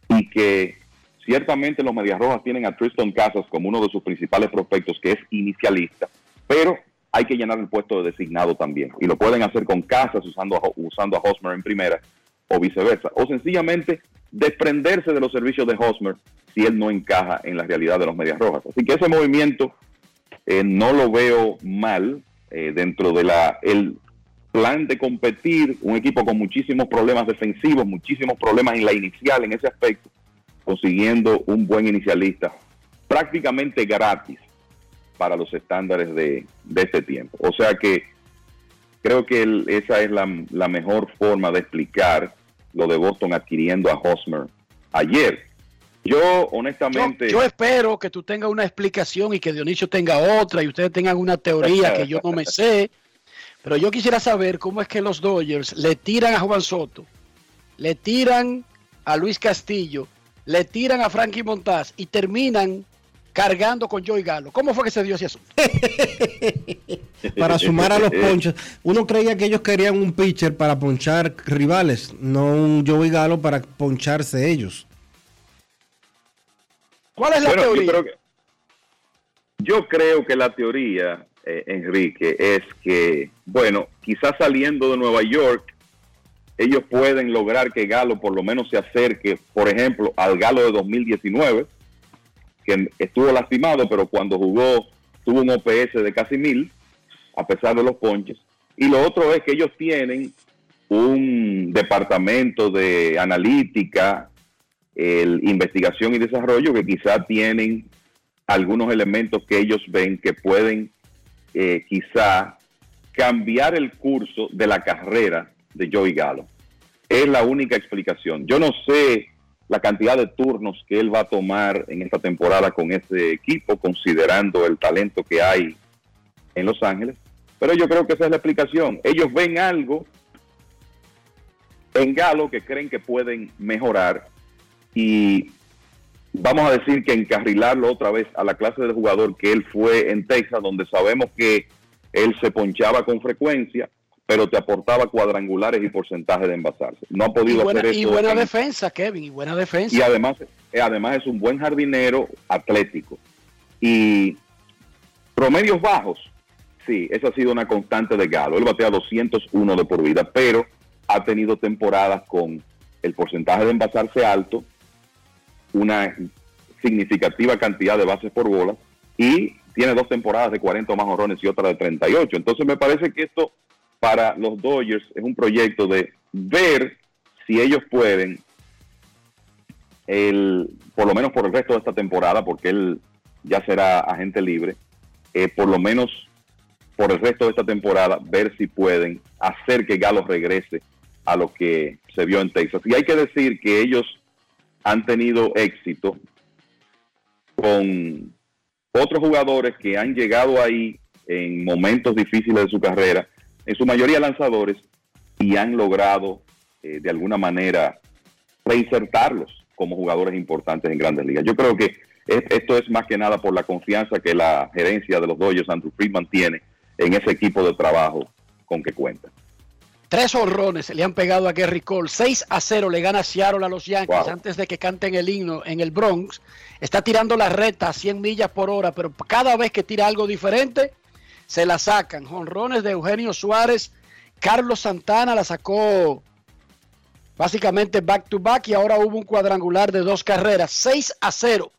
y que ciertamente los Medias Rojas tienen a Tristan Casas como uno de sus principales prospectos, que es inicialista, pero hay que llenar el puesto de designado también. Y lo pueden hacer con Casas usando a, usando a Hosmer en primera o viceversa. O sencillamente desprenderse de los servicios de Hosmer si él no encaja en la realidad de los Medias Rojas. Así que ese movimiento eh, no lo veo mal eh, dentro de la el plan de competir, un equipo con muchísimos problemas defensivos, muchísimos problemas en la inicial en ese aspecto, consiguiendo un buen inicialista prácticamente gratis para los estándares de, de este tiempo. O sea que creo que esa es la, la mejor forma de explicar lo de Boston adquiriendo a Hosmer ayer. Yo honestamente... Yo espero que tú tengas una explicación y que Dionisio tenga otra y ustedes tengan una teoría que yo no me [laughs] sé. Pero yo quisiera saber cómo es que los Dodgers le tiran a Juan Soto, le tiran a Luis Castillo, le tiran a Frankie Montaz y terminan cargando con Joey Galo. ¿Cómo fue que se dio ese asunto? [laughs] para sumar a los ponches. Uno creía que ellos querían un pitcher para ponchar rivales, no un Joey Galo para poncharse ellos. ¿Cuál es la Bueno, yo teoría? creo que- Yo creo que la teoría, eh, Enrique, es que, bueno, quizás saliendo de Nueva York, ellos pueden lograr que Galo por lo menos se acerque, por ejemplo, al Galo de 2019, que estuvo lastimado, pero cuando jugó tuvo un OPS de casi mil, a pesar de los ponches. Y lo otro es que ellos tienen un departamento de analítica, el investigación y desarrollo, que quizá tienen algunos elementos que ellos ven que pueden eh, quizá cambiar el curso de la carrera de Joey Galo. es la única explicación. Yo no sé la cantidad de turnos que él va a tomar en esta temporada con ese equipo, considerando el talento que hay en Los Ángeles, pero yo creo que esa es la explicación. Ellos ven algo en Galo que creen que pueden mejorar y vamos a decir que encarrilarlo otra vez a la clase de jugador que él fue en Texas, donde sabemos que él se ponchaba con frecuencia, pero te aportaba cuadrangulares y porcentaje de envasarse. No ha podido Y buena, hacer y eso. buena en- defensa, Kevin, y buena defensa. y además, eh, además es un buen jardinero atlético. Y promedios bajos, sí, esa ha sido una constante de Galo. Él batea 201 de por vida, pero ha tenido temporadas con el porcentaje de envasarse alto, una significativa cantidad de bases por bola y tiene dos temporadas de 40 o más horrones y otra de 38. Entonces me parece que esto para los Dodgers es un proyecto de ver si ellos pueden el, por lo menos por el resto de esta temporada, porque él ya será agente libre, eh, por lo menos por el resto de esta temporada, ver si pueden hacer que Galo regrese a lo que se vio en Texas. Y hay que decir que ellos han tenido éxito con otros jugadores que han llegado ahí en momentos difíciles de su carrera, en su mayoría lanzadores, y han logrado eh, de alguna manera reinsertarlos como jugadores importantes en grandes ligas. Yo creo que es- esto es más que nada por la confianza que la gerencia de los Dodgers, Andrew Friedman, tiene en ese equipo de trabajo con que cuenta. Tres honrones se le han pegado a Gary Cole. 6 a 0 le gana Seattle a los Yankees Wow. antes de que canten el himno en el Bronx. Está tirando la reta a 100 millas por hora, pero cada vez que tira algo diferente, se la sacan. Honrones de Eugenio Suárez. Carlos Santana la sacó básicamente back to back y ahora hubo un cuadrangular de dos carreras. 6 a 0.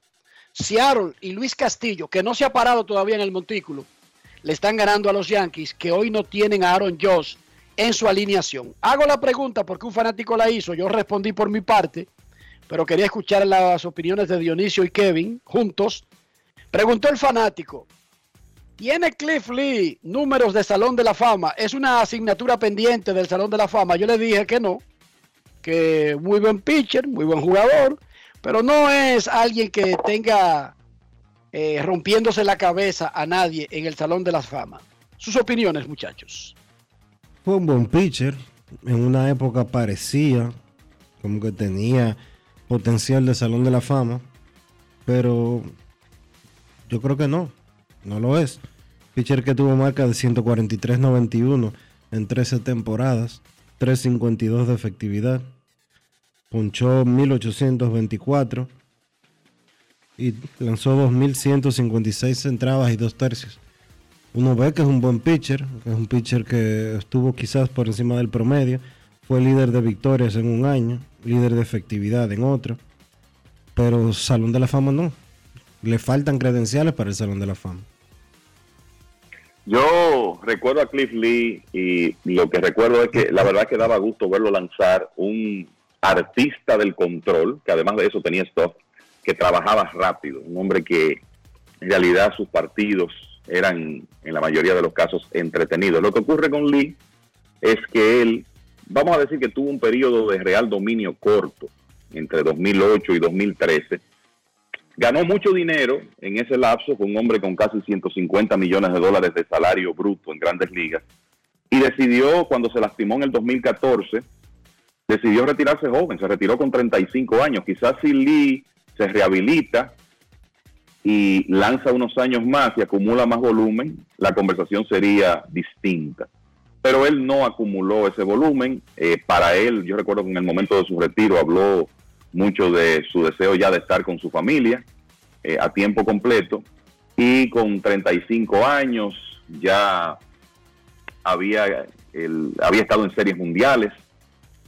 Seattle y Luis Castillo, que no se ha parado todavía en el montículo, le están ganando a los Yankees, que hoy no tienen a Aaron Josh en su alineación. Hago la pregunta porque un fanático la hizo, yo respondí por mi parte, pero quería escuchar las opiniones de Dionisio y Kevin juntos. Preguntó el fanático, ¿tiene Cliff Lee números de Salón de la Fama? ¿Es una asignatura pendiente del Salón de la Fama? Yo le dije que no, que muy buen pitcher, muy buen jugador, pero no es alguien que tenga eh, rompiéndose la cabeza a nadie en el Salón de la Fama. Sus opiniones, muchachos. Fue un buen pitcher. En una época parecía como que tenía potencial de Salón de la Fama. Pero yo creo que no. No lo es. Pitcher que tuvo marca de 143.91 en 13 temporadas. 3.52 de efectividad. Punchó 1.824. Y lanzó 2.156 entradas y dos tercios uno ve que es un buen pitcher, que es un pitcher que estuvo quizás por encima del promedio, fue líder de victorias en un año, líder de efectividad en otro, pero Salón de la Fama no. Le faltan credenciales para el Salón de la Fama. Yo recuerdo a Cliff Lee y lo que recuerdo es que la verdad que daba gusto verlo lanzar un artista del control, que además de eso tenía stuff, que trabajaba rápido, un hombre que en realidad sus partidos eran en la mayoría de los casos entretenidos. Lo que ocurre con Lee es que él, vamos a decir que tuvo un periodo de real dominio corto entre 2008 y 2013. Ganó mucho dinero en ese lapso, fue un hombre con casi 150 millones de dólares de salario bruto en grandes ligas. Y decidió, cuando se lastimó en el 2014, decidió retirarse joven, se retiró con 35 años. Quizás si Lee se rehabilita y lanza unos años más y acumula más volumen, la conversación sería distinta. Pero él no acumuló ese volumen. Eh, para él, yo recuerdo que en el momento de su retiro habló mucho de su deseo ya de estar con su familia eh, a tiempo completo. Y con 35 años ya había, había estado en series mundiales,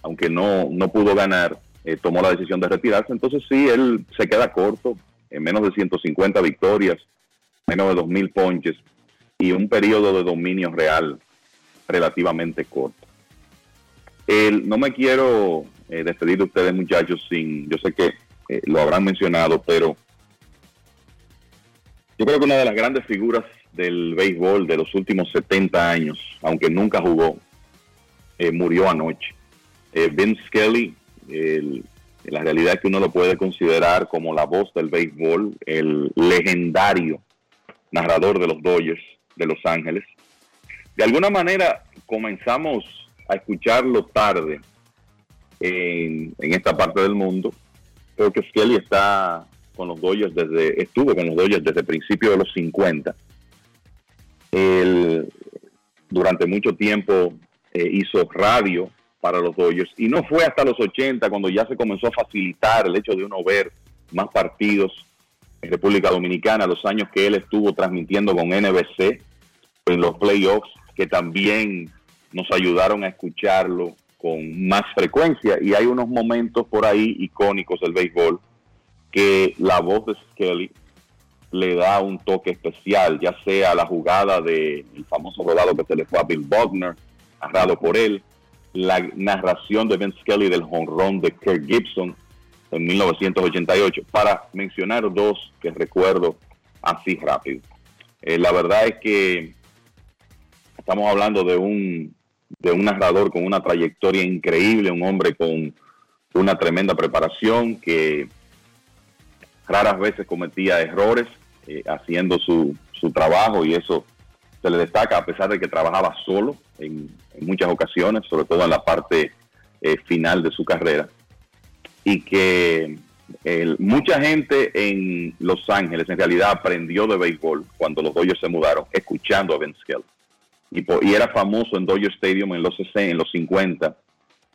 aunque no, no pudo ganar, eh, tomó la decisión de retirarse. Entonces sí, él se queda corto, en menos de 150 victorias, menos de 2.000 ponches y un periodo de dominio real relativamente corto. El, no me quiero eh, despedir de ustedes muchachos sin, yo sé que eh, lo habrán mencionado, pero yo creo que una de las grandes figuras del béisbol de los últimos 70 años, aunque nunca jugó, eh, murió anoche. Vince Skelly, el- la realidad es que uno lo puede considerar como la voz del béisbol, el legendario narrador de los Dodgers de Los Ángeles. De alguna manera comenzamos a escucharlo tarde en, esta parte del mundo. Creo que Skelly está con los Dodgers desde, estuvo con los Dodgers desde principios de los 50. Él durante mucho tiempo eh, hizo radio para los Dodgers. Y no fue hasta los 80 cuando ya se comenzó a facilitar el hecho de uno ver más partidos en República Dominicana, los años que él estuvo transmitiendo con NBC en los playoffs, que también nos ayudaron a escucharlo con más frecuencia. Y hay unos momentos por ahí icónicos del béisbol que la voz de Skelly le da un toque especial, ya sea la jugada del famoso rodado que se le fue a Bill Buckner, narrado por él, la narración de Ben Skelly del jonrón de Kirk Gibson en 1988, para mencionar dos que recuerdo así rápido. Eh, la verdad es que estamos hablando de un, de un narrador con una trayectoria increíble, un hombre con una tremenda preparación que raras veces cometía errores eh, haciendo su, su trabajo y eso se le destaca a pesar de que trabajaba solo en, muchas ocasiones, sobre todo en la parte eh, final de su carrera. Y que mucha gente en Los Ángeles en realidad aprendió de béisbol cuando los Dodgers se mudaron, escuchando a Ben Skelly. Y, era famoso en Dodger Stadium en los 60, en los 50,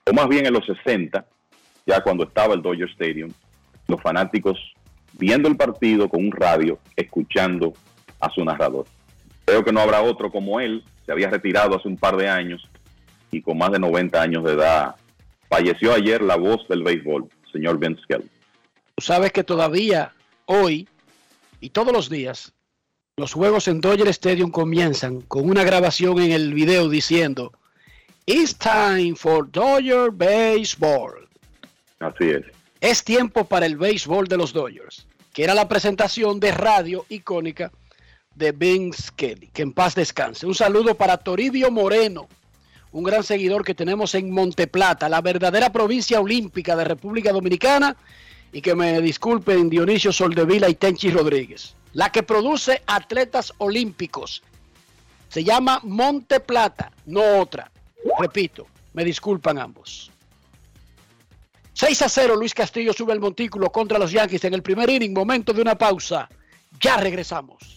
o más bien en los 60, ya cuando estaba el Dodger Stadium, los fanáticos viendo el partido con un radio, escuchando a su narrador. Creo que no habrá otro como él, se había retirado hace un par de años y con más de 90 años de edad. Falleció ayer la voz del béisbol, señor Ben Skelly. Tú sabes que todavía hoy y todos los días los juegos en Dodger Stadium comienzan con una grabación en el video diciendo It's time for Dodger Baseball. Así es. Es tiempo para el béisbol de los Dodgers, que era la presentación de radio icónica de Vince Kelly. Que en paz descanse. Un saludo para Toribio Moreno, un gran seguidor que tenemos en Monteplata, la verdadera provincia olímpica de República Dominicana. Y que me disculpen Dionisio Soldevila y Tenchi Rodríguez. La que produce atletas olímpicos. Se llama Monte Plata, no otra. Repito, me disculpan ambos. 6 a 0, Luis Castillo sube el montículo contra los Yankees en el primer inning. Momento de una pausa. Ya regresamos.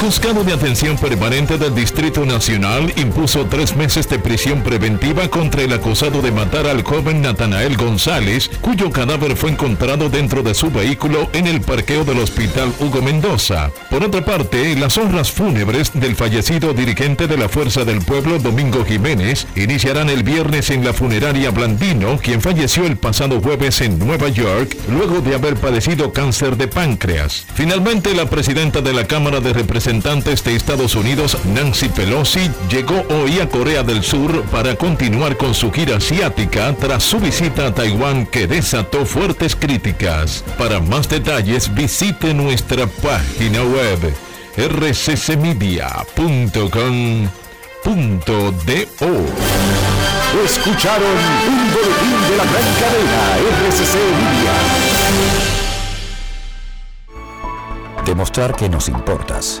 Juzgado de atención permanente del Distrito Nacional impuso tres meses de prisión preventiva contra el acusado de matar al joven Natanael González, cuyo cadáver fue encontrado dentro de su vehículo en el parqueo del Hospital Hugo Mendoza. Por otra parte, las honras fúnebres del fallecido dirigente de la Fuerza del Pueblo, Domingo Jiménez, iniciarán el viernes en la funeraria Blandino, quien falleció el pasado jueves en Nueva York, luego de haber padecido cáncer de páncreas. Finalmente, la presidenta de la Cámara de Representantes de Estados Unidos, Nancy Pelosi, llegó hoy a Corea del Sur para continuar con su gira asiática tras su visita a Taiwán que desató fuertes críticas. Para más detalles visite nuestra página web rccmedia.com.do. Escucharon un boletín de la gran cadena RCC Libia. Demostrar que nos importas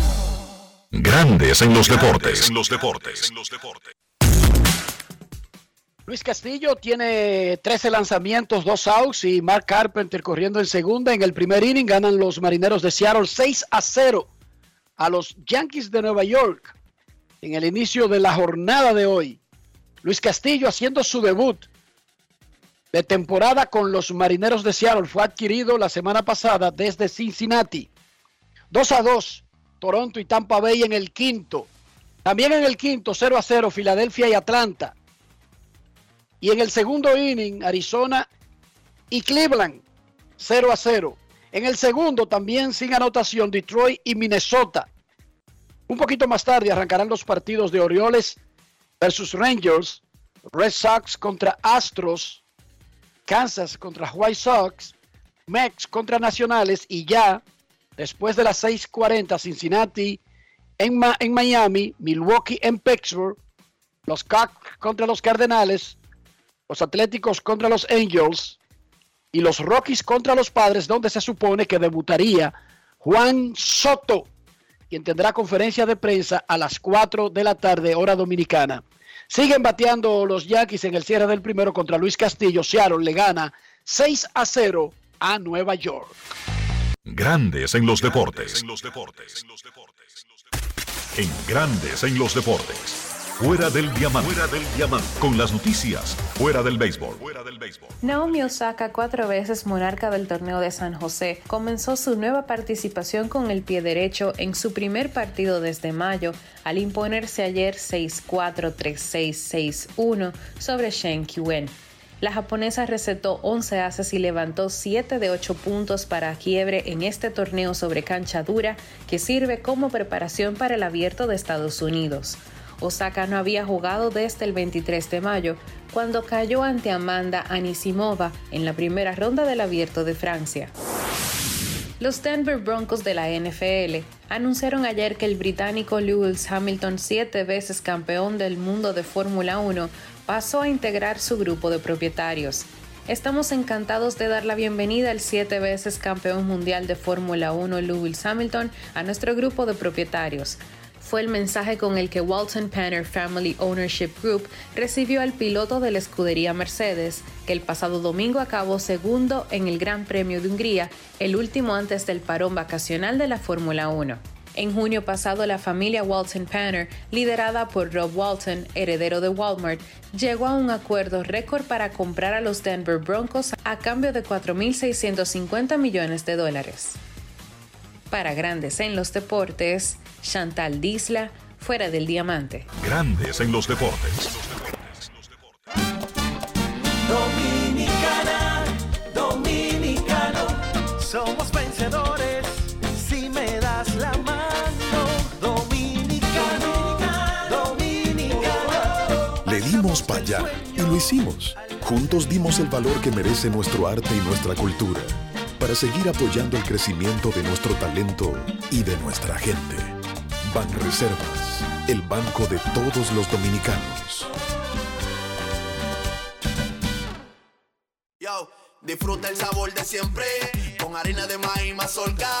Grandes en los deportes. En los deportes. Luis Castillo tiene 13 lanzamientos, 2 outs y Mark Carpenter corriendo en segunda. En el primer inning ganan los marineros de Seattle 6 a 0 a los Yankees de Nueva York en el inicio de la jornada de hoy. Luis Castillo haciendo su debut de temporada con los marineros de Seattle. Fue adquirido la semana pasada desde Cincinnati. 2 a 2, Toronto y Tampa Bay en el quinto. También en el quinto, 0 a 0, Filadelfia y Atlanta. Y en el segundo inning, Arizona y Cleveland, 0 a 0. En el segundo, también sin anotación, Detroit y Minnesota. Un poquito más tarde arrancarán los partidos de Orioles versus Rangers, Red Sox contra Astros, Kansas contra White Sox, Mex contra Nacionales y ya después de las 6:40 Cincinnati en, Ma- en Miami, Milwaukee en Pittsburgh, los Cubs contra los Cardenales, los Atléticos contra los Angels y los Rockies contra los Padres, donde se supone que debutaría Juan Soto, quien tendrá conferencia de prensa a las 4 de la tarde, hora dominicana. Siguen bateando los Yankees en el cierre del primero contra Luis Castillo. Seattle le gana 6 a 0 a Nueva York. Grandes en los deportes. En Grandes en los deportes. Fuera del diamante. Fuera del diamante. Con las noticias. Fuera del béisbol. Naomi Osaka, cuatro veces monarca del torneo de San José, comenzó su nueva participación con el pie derecho en su primer partido desde mayo, al imponerse ayer 6-4, 3-6, 6-1 sobre Shen Quen. La japonesa recetó 11 haces y levantó 7 de 8 puntos para quiebre en este torneo sobre cancha dura que sirve como preparación para el abierto de Estados Unidos. Osaka no había jugado desde el 23 de mayo, cuando cayó ante Amanda Anisimova en la primera ronda del Abierto de Francia. Los Denver Broncos de la NFL anunciaron ayer que el británico Lewis Hamilton, siete veces campeón del mundo de Fórmula 1, pasó a integrar su grupo de propietarios. Estamos encantados de dar la bienvenida al siete veces campeón mundial de Fórmula 1 Lewis Hamilton a nuestro grupo de propietarios fue el mensaje con el que Walton Panner Family Ownership Group recibió al piloto de la escudería Mercedes, que el pasado domingo acabó segundo en el Gran Premio de Hungría, el último antes del parón vacacional de la Fórmula 1. En junio pasado, la familia Walton Panner, liderada por Rob Walton, heredero de Walmart, llegó a un acuerdo récord para comprar a los Denver Broncos a cambio de 4.650 millones de dólares. Para Grandes en los Deportes, Chantal Disla, fuera del diamante. Grandes en los deportes. Dominicana, dominicano, somos vencedores si me das la y lo hicimos. Juntos dimos el valor que merece nuestro arte y nuestra cultura para seguir apoyando el crecimiento de nuestro talento y de nuestra gente. Banreservas, el banco de todos los dominicanos. Yo, disfruta el sabor de siempre con harina de maíz mazorca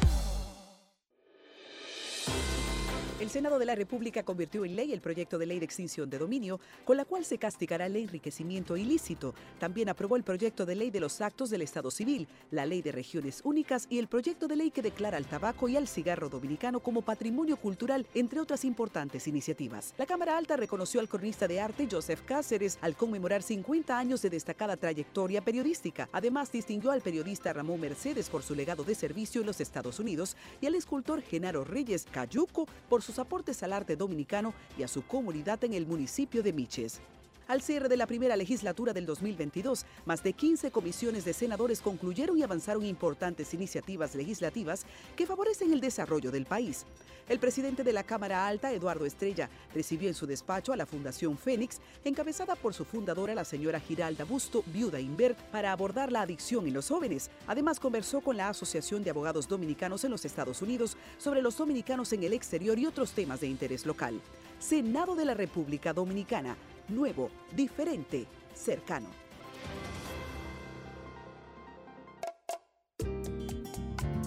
El Senado de la República convirtió en ley el proyecto de ley de extinción de dominio, con la cual se castigará el enriquecimiento ilícito. También aprobó el proyecto de ley de los actos del Estado civil, la ley de regiones únicas y el proyecto de ley que declara al tabaco y al cigarro dominicano como patrimonio cultural, entre otras importantes iniciativas. La Cámara Alta reconoció al cronista de arte Joseph Cáceres al conmemorar 50 años de destacada trayectoria periodística. Además, distinguió al periodista Ramón Mercedes por su legado de servicio en los Estados Unidos y al escultor Genaro Reyes Cayuco por sus aportes al arte dominicano y a su comunidad en el municipio de Miches. Al cierre de la primera legislatura del 2022, más de 15 comisiones de senadores concluyeron y avanzaron importantes iniciativas legislativas que favorecen el desarrollo del país. El presidente de la Cámara Alta, Eduardo Estrella, recibió en su despacho a la Fundación Fénix, encabezada por su fundadora, la señora Giralda Busto, viuda Invert, para abordar la adicción en los jóvenes. Además, conversó con la Asociación de Abogados Dominicanos en los Estados Unidos sobre los dominicanos en el exterior y otros temas de interés local. Senado de la República Dominicana, nuevo, diferente, cercano.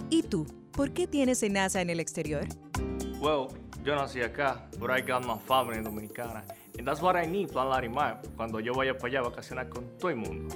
¿Y tú? ¿Por qué tienes NASA en el exterior? Well, yo nací acá, but I got my family dominicana. And that's what I need, Plan Larimar, cuando yo vaya para allá a vacacionar con todo el mundo.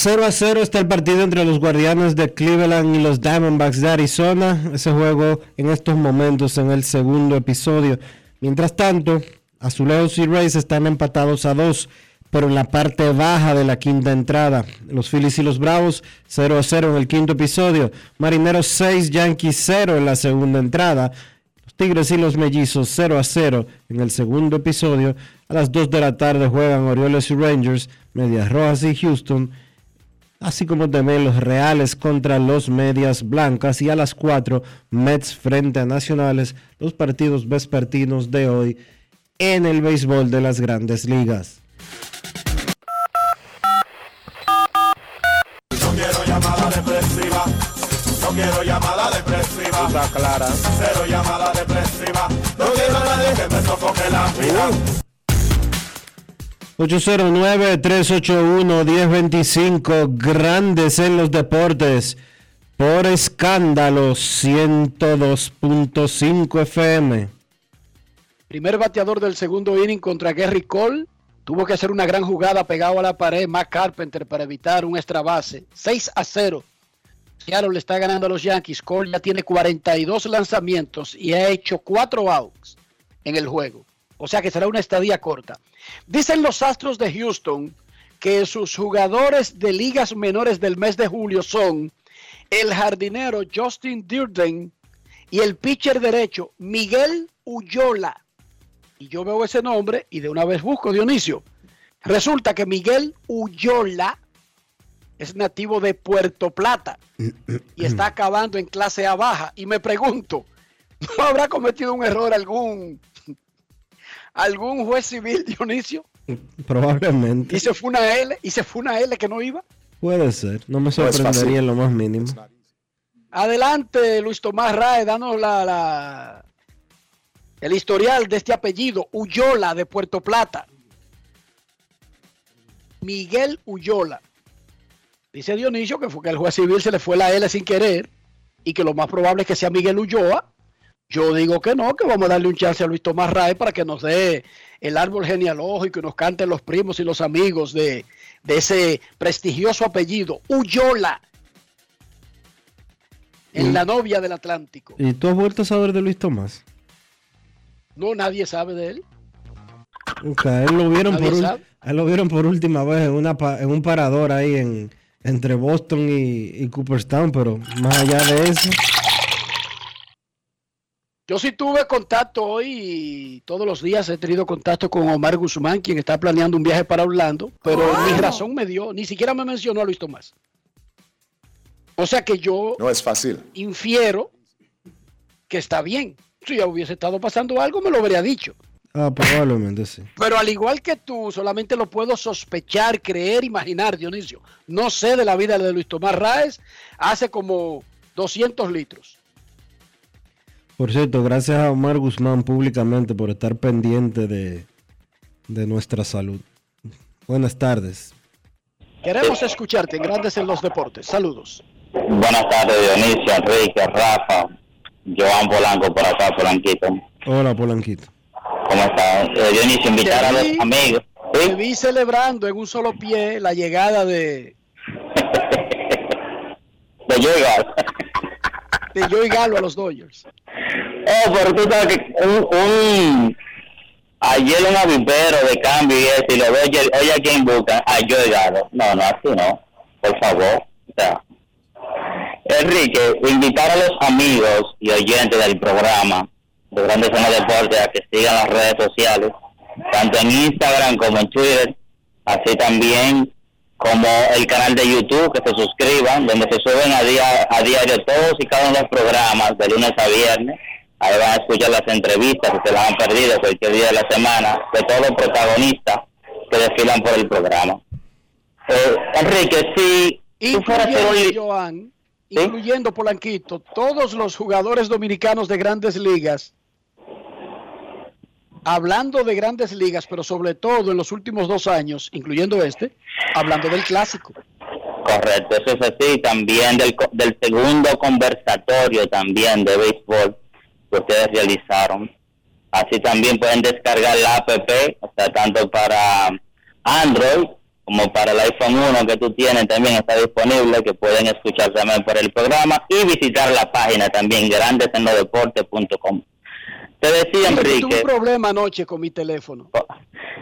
0 a 0 está el partido entre los Guardianes de Cleveland y los Diamondbacks de Arizona. Ese juego en estos momentos en el segundo episodio. Mientras tanto, Azulejos y Rays están empatados a 2, pero en la parte baja de la quinta entrada. Los Phillies y los Bravos 0 a 0 en el quinto episodio. Marineros 6, Yankees 0 en la segunda entrada. Los Tigres y los Mellizos 0 a 0 en el segundo episodio. A las 2 de la tarde juegan Orioles y Rangers, Medias Rojas y Houston así como también los Reales contra los Medias Blancas y a las 4 Mets frente a Nacionales, los partidos vespertinos de hoy en el béisbol de las grandes ligas. No quiero llamada depresiva. No quiero llamada depresiva. Está clara. Cero llamada depresiva. No quiero a nadie que me sofoque la vida. 809-381-1025, grandes en los deportes, por escándalo 102.5 FM. Primer bateador del segundo inning contra Gary Cole. Tuvo que hacer una gran jugada pegado a la pared, Matt Carpenter, para evitar un extra base. 6 a 0. Seattle le está ganando a los Yankees. Cole ya tiene 42 lanzamientos y ha hecho 4 outs en el juego. O sea que será una estadía corta. Dicen los Astros de Houston que sus jugadores de ligas menores del mes de julio son el jardinero Justin Durden y el pitcher derecho Miguel Uyola. Y yo veo ese nombre y de una vez busco Dionisio. Resulta que Miguel Uyola es nativo de Puerto Plata y está acabando en clase A baja. Y me pregunto, ¿no habrá cometido un error algún algún juez civil, [laughs] Dionisio? Probablemente. Y se fue una L, y se fue una L que no iba. Puede ser, no me sorprendería en lo más mínimo. Adelante, Luis Tomás Rae, danos la, la, el historial de este apellido, Uyola de Puerto Plata. Miguel Uyola. Dice Dionisio que fue que al juez civil se le fue la L sin querer y que lo más probable es que sea Miguel Ulloa. Yo digo que no, que vamos a darle un chance a Luis Tomás Rae para que nos dé el árbol genealógico y nos canten los primos y los amigos de de ese prestigioso apellido, Uyola, en Mm. la novia del Atlántico. ¿Y tú has vuelto a saber de Luis Tomás? No, nadie sabe de él. Ok, él lo vieron por él lo vieron por última vez en una en un parador ahí en entre Boston y, y Cooperstown, pero más allá de eso, Yo sí tuve contacto hoy y todos los días he tenido contacto con Omar Guzmán, quien está planeando un viaje para Orlando, pero ni razón me dio, ni siquiera me mencionó a Luis Tomás. O sea que yo No es fácil. infiero que está bien. Si ya hubiese estado pasando algo, me lo habría dicho. ah, probablemente sí. Pero al igual que tú, solamente lo puedo sospechar, creer, imaginar, Dionisio. No sé de la vida de Luis Tomás Raez hace como 200 litros. Por cierto, gracias a Omar Guzmán públicamente por estar pendiente de, de nuestra salud. Buenas tardes. Queremos escucharte en Grandes en los Deportes. Saludos. Buenas tardes, Dionisio, Enrique, Rafa, Joan Polanco por acá, Polanquito. Hola, Polanquito. ¿Cómo estás? Eh, Dionisio, invitar a los amigos. Te vi celebrando en un solo pie la llegada de, [laughs] de llegar. De Joey Galo a los Dodgers. Oh, pero tú sabes que un, un ayer un avipero de cambio y eso, y lo veo, oye, a quién busca, a yo Galo. No, no, así no, por favor. O sea, Enrique, invitar a los amigos y oyentes del programa de Grandes en los Deportes a que sigan las redes sociales, tanto en Instagram como en Twitter, así también como el canal de YouTube, que se suscriban, donde se suben a, día, a diario todos y cada uno de los programas, de lunes a viernes. Ahí van a escuchar las entrevistas, que se las han perdido cualquier día de la semana, de todos los protagonistas que desfilan por el programa. Eh, Enrique, si tú fueras un Joan, incluyendo Polanquito, todos los jugadores dominicanos de grandes ligas, hablando de grandes ligas, pero sobre todo en los últimos dos años, incluyendo este, hablando del clásico. Correcto, eso es así. También del, del segundo conversatorio también de béisbol que ustedes realizaron. Así también pueden descargar la app, tanto para Android como para el iPhone 1 que tú tienes también está disponible, que pueden escuchar también por el programa y visitar la página también, grandesenlodeporte.com. Te decía, Tuve un problema anoche con mi teléfono.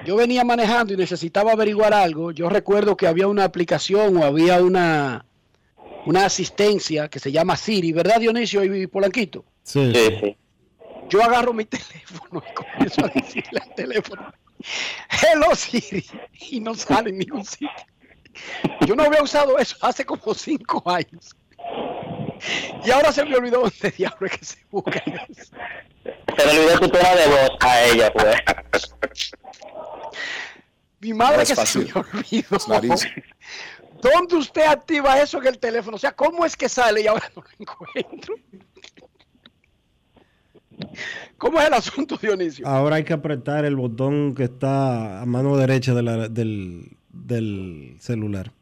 Yo venía manejando y necesitaba averiguar algo. Yo recuerdo que había una aplicación o había una, una asistencia que se llama Siri, ¿verdad, Dionisio y Polanquito? Sí, sí. Yo agarro mi [laughs] teléfono y comienzo a decirle al teléfono, Hello Siri, y no sale en ningún sitio. Yo no había usado eso hace como cinco años. Y ahora se me olvidó dónde diablo es que se busca eso. Se le olvidó tu tono de voz a ella, pues. Mi madre No es que fácil. se me olvidó. ¿Dónde usted activa eso en el teléfono? O sea, ¿cómo es que sale y ahora no lo encuentro? ¿Cómo es el asunto, Dionisio? Ahora hay que apretar el botón que está a mano derecha de la- del, del celular.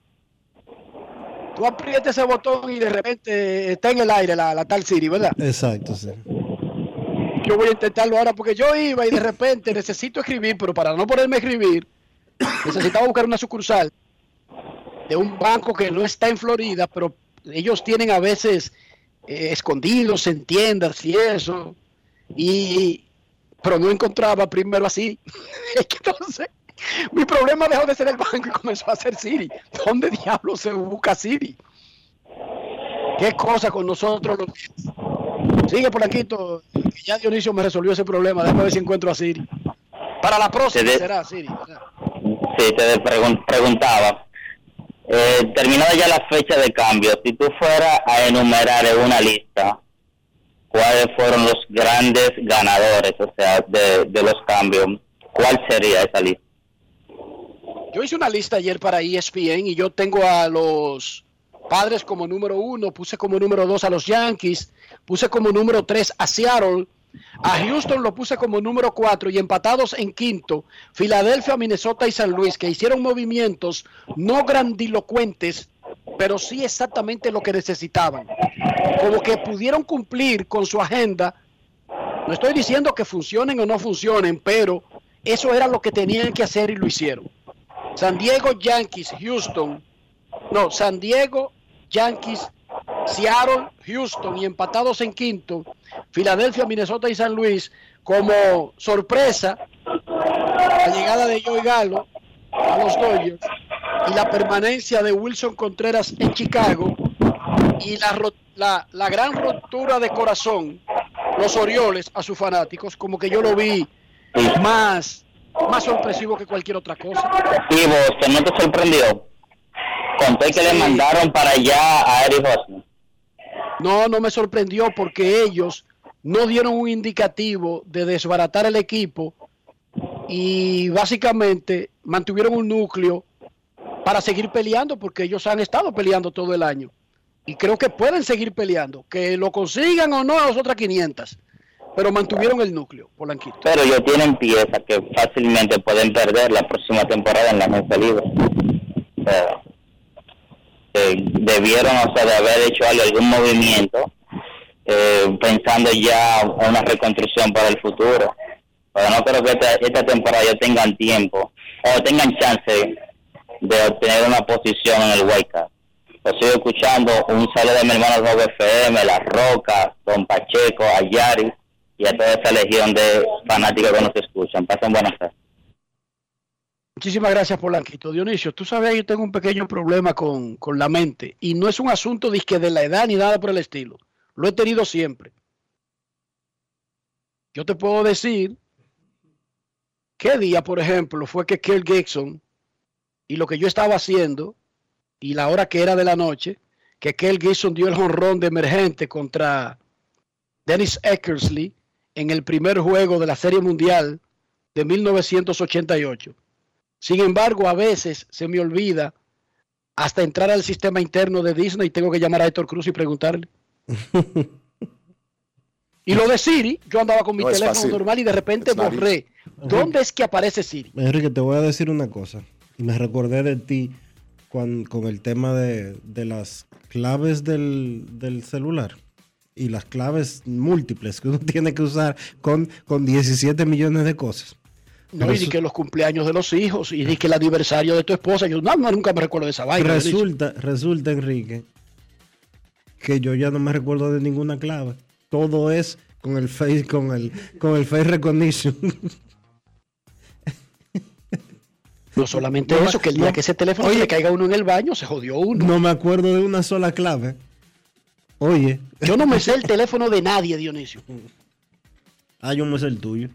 Tú aprietas ese botón y de repente está en el aire la, la tal Siri, ¿verdad? Exacto, sí. Yo voy a intentarlo ahora porque yo iba y de repente necesito escribir, pero para no ponerme a escribir, necesitaba buscar una sucursal de un banco que no está en Florida, pero ellos tienen a veces eh, escondidos en tiendas y eso. Y pero no encontraba primero así. [laughs] Entonces, mi problema dejó de ser el banco y comenzó a ser Siri. ¿Dónde diablos se busca Siri? ¿Qué cosa con nosotros? Sigue por aquí, que ya Dionisio me resolvió ese problema. Déjame ver si encuentro a Siri. Para la próxima de- será Siri. ¿verdad? Sí, te pregun- preguntaba. Eh, terminada ya la fecha de cambio, si tú fueras a enumerar en una lista cuáles fueron los grandes ganadores, o sea, de, de los cambios, ¿cuál sería esa lista? Yo hice una lista ayer para ESPN y yo tengo a los padres como número uno, puse como número dos a los Yankees, puse como número tres a Seattle, a Houston lo puse como número cuatro y empatados en quinto, Filadelfia, Minnesota y San Luis, que hicieron movimientos no grandilocuentes, pero sí exactamente lo que necesitaban. Como que pudieron cumplir con su agenda. No estoy diciendo que funcionen o no funcionen, pero eso era lo que tenían que hacer y lo hicieron. San Diego, Yankees, Houston. No, San Diego, Yankees, Seattle, Houston y empatados en quinto, Filadelfia, Minnesota y San Luis como sorpresa la llegada de Joey Galo a los Dodgers y la permanencia de Wilson Contreras en Chicago y la, ro- la, la gran ruptura de corazón, los Orioles a sus fanáticos, como que yo lo vi más, más sorpresivo que cualquier otra cosa. Y Boston, ¿no te sorprendió? Conté que le mandaron para allá a Eric Hosmer. No, no me sorprendió porque ellos no dieron un indicativo de desbaratar el equipo y básicamente mantuvieron un núcleo para seguir peleando porque ellos han estado peleando todo el año y creo que pueden seguir peleando, que lo consigan o no a las otras 500, pero mantuvieron el núcleo, Polanquito. Pero ellos tienen piezas que fácilmente pueden perder la próxima temporada en la agencia libre. Debieron, o sea, de haber hecho algún movimiento eh, pensando ya una reconstrucción para el futuro. Pero no creo que esta, esta temporada ya tengan tiempo o tengan chance de obtener una posición en el Up. Lo sigo escuchando, un saludo de mi hermano Rob FM, La Roca, Don Pacheco, Ayari y a toda esa legión de fanáticos que nos escuchan. Pasen buenas tardes. Muchísimas gracias, Polanquito. Dionisio, tú sabes, yo tengo un pequeño problema con, con la mente y no es un asunto disque de la edad ni nada por el estilo. Lo he tenido siempre. Yo te puedo decir qué día, por ejemplo, fue que Kirk Gibson y lo que yo estaba haciendo y la hora que era de la noche, que Kirk Gibson dio el jonrón de emergente contra Dennis Eckersley en el primer juego de la Serie Mundial de 1988. Sin embargo, a veces se me olvida hasta entrar al sistema interno de Disney y tengo que llamar a Héctor Cruz y preguntarle. [laughs] y lo de Siri, yo andaba con mi No teléfono normal y de repente It's borré. ¿Dónde es que aparece Siri? Enrique, te voy a decir una cosa. Y me recordé de ti cuan- con el tema de, de las claves del, del celular y las claves múltiples que uno [laughs] tiene que usar con, con 17 millones de cosas. No, y di que los cumpleaños de los hijos, y di que el aniversario de tu esposa. Yo no, no, nunca me recuerdo de esa vaina. Resulta, resulta, Enrique, que yo ya no me recuerdo de ninguna clave. Todo es con el face, con el, con el face recognition. [laughs] No solamente No, eso, que el día no. que ese teléfono Oye. le caiga uno en el baño, se jodió uno. No me acuerdo de una sola clave. Oye. Yo no me sé el [laughs] teléfono de nadie, Dionisio. Ah, yo me sé el tuyo.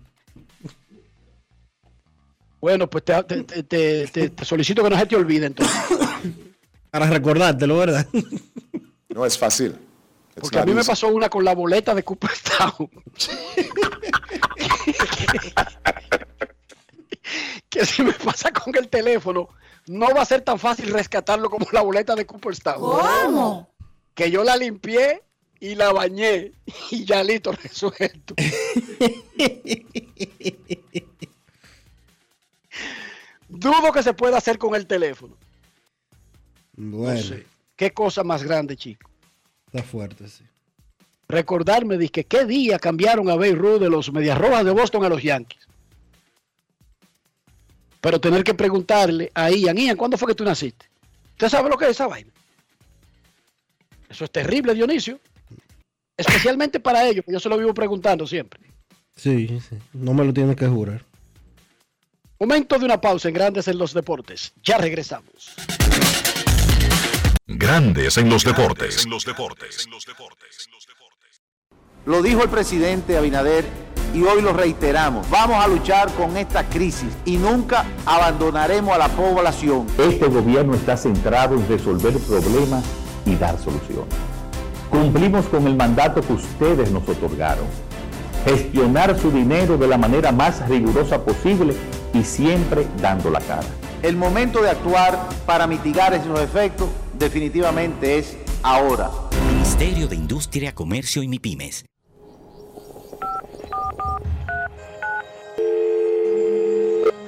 Bueno, pues te, te- te- te- te- te solicito que no se te olvide entonces. [coughs] Para recordártelo, ¿verdad? [laughs] No es fácil. It's Porque a mí me pasó una con la boleta de Cooperstown. [laughs] que si me pasa con el teléfono, no va a ser tan fácil rescatarlo como la boleta de Cooperstown. ¿Cómo? Que yo la limpié y la bañé y ya listo, resuelto. [laughs] Dudo que se pueda hacer con el teléfono. Bueno, No sé. Qué cosa más grande, chico. está fuerte, sí. Recordarme de que qué día cambiaron a Bay Ruth de los Medias Rojas de Boston a los Yankees. Pero tener que preguntarle a Ian, Ian, ¿cuándo fue que tú naciste? ¿Usted sabe lo que es esa vaina? Eso es terrible, Dionisio. Especialmente para ellos, que yo se lo vivo preguntando siempre. Sí, sí. No me lo tienes que jurar. Momento de una pausa en Grandes en los Deportes. Ya regresamos. Grandes en los deportes. Lo dijo el presidente Abinader y hoy lo reiteramos. Vamos a luchar con esta crisis y nunca abandonaremos a la población. Este gobierno está centrado en resolver problemas y dar soluciones. Cumplimos con el mandato que ustedes nos otorgaron. Gestionar su dinero de la manera más rigurosa posible y siempre dando la cara. El momento de actuar para mitigar esos efectos definitivamente es ahora. Ministerio de Industria, Comercio y MIPIMES.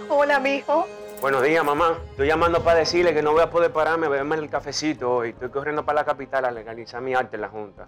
Hola, mijo. Buenos días, mamá. Estoy llamando para decirle que no voy a poder pararme a beberme el cafecito hoy. Estoy corriendo para la capital a legalizar mi arte en la Junta.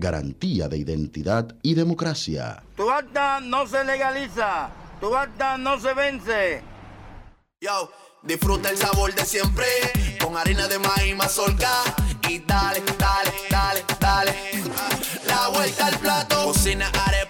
Garantía de identidad y democracia. Tu acta no se legaliza, tu acta no se vence. Yo, disfruta el sabor de siempre con harina de maíz mazorca y dale, dale, dale, dale. La vuelta al plato, cocina arepa,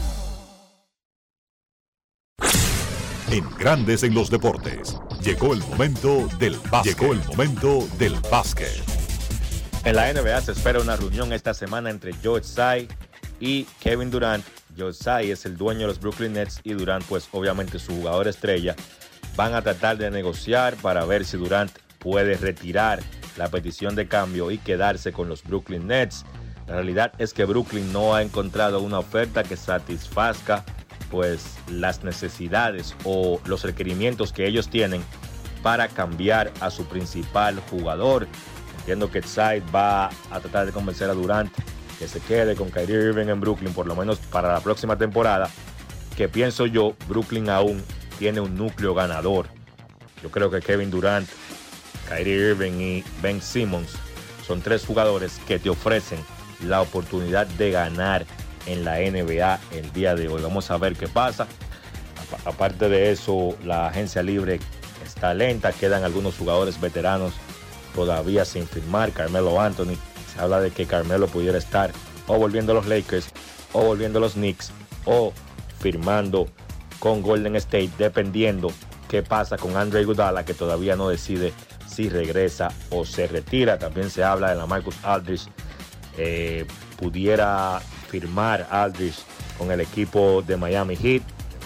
En Grandes en los Deportes. Llegó el momento del básquet. Llegó el momento del básquet. En la NBA se espera una reunión esta semana entre Joe Tsai y Kevin Durant. Joe Tsai es el dueño de los Brooklyn Nets y Durant, pues obviamente su jugador estrella. Van a tratar de negociar para ver si Durant puede retirar la petición de cambio y quedarse con los Brooklyn Nets. La realidad es que Brooklyn no ha encontrado una oferta que satisfazca pues las necesidades o los requerimientos que ellos tienen para cambiar a su principal jugador. Entiendo que Tsai va a tratar de convencer a Durant que se quede con Kyrie Irving en Brooklyn por lo menos para la próxima temporada, que pienso yo, Brooklyn aún tiene un núcleo ganador. Yo creo que Kevin Durant, Kyrie Irving y Ben Simmons son tres jugadores que te ofrecen la oportunidad de ganar en la NBA el día de hoy. Vamos a ver qué pasa. Aparte de eso, la agencia libre está lenta, quedan algunos jugadores veteranos todavía sin firmar. Carmelo Anthony, se habla de que Carmelo pudiera estar o volviendo a los Lakers o volviendo a los Knicks o firmando con Golden State, dependiendo qué pasa con Andre Iguodala, que todavía no decide si regresa o se retira. También se habla de la Marcus Aldridge. Eh, pudiera firmar Aldridge con el equipo de Miami Heat.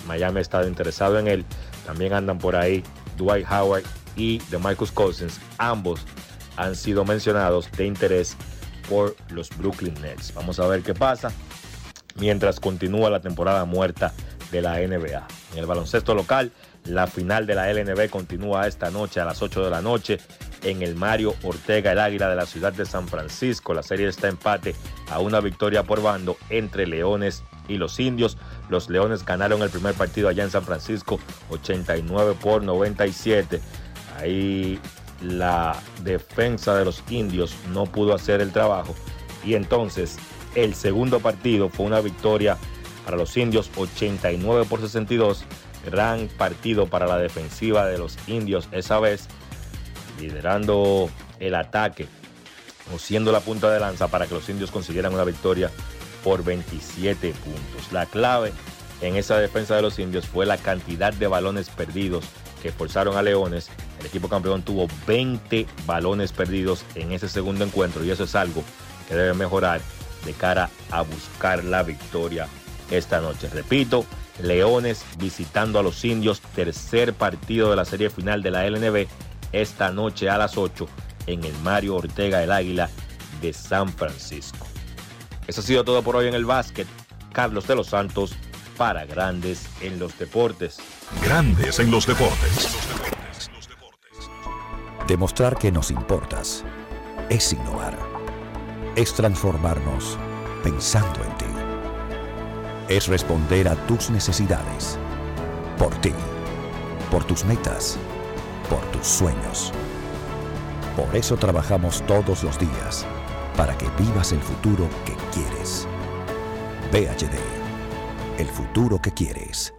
Miami ha estado interesado en él. También andan por ahí Dwight Howard y de Marcus Cousins. Ambos han sido mencionados de interés por los Brooklyn Nets. Vamos a ver qué pasa mientras continúa la temporada muerta de la NBA. En el baloncesto local, la final de la LNB continúa esta noche a las 8 de la noche en el Mario Ortega, el Águila de la ciudad de San Francisco. La serie está empate a una victoria por bando entre Leones y los Indios. Los Leones ganaron el primer partido allá en San Francisco 89 por 97. Ahí la defensa de los indios no pudo hacer el trabajo y entonces el segundo partido fue una victoria para los indios 89 por 62 gran partido para la defensiva de los indios esa vez liderando el ataque o siendo la punta de lanza para que los indios consiguieran una victoria por 27 puntos la clave en esa defensa de los indios fue la cantidad de balones perdidos que forzaron a Leones. El equipo campeón tuvo 20 balones perdidos en ese segundo encuentro y eso es algo que debe mejorar de cara a buscar la victoria esta noche. Repito, Leones visitando a los indios, tercer partido de la serie final de la LNB esta noche a las 8 en el Mario Ortega el Águila de San Francisco. Eso ha sido todo por hoy en el básquet. Carlos de los Santos para Grandes en los Deportes. Grandes en los Deportes. Demostrar que nos importas es innovar. Es transformarnos pensando en ti. Es responder a tus necesidades. Por ti. Por tus metas. Por tus sueños. Por eso trabajamos todos los días. Para que vivas el futuro que quieres. VHD. El futuro que quieres.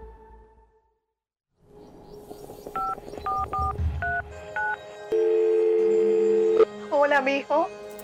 Hola, mijo.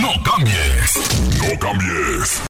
No cambies. No cambies.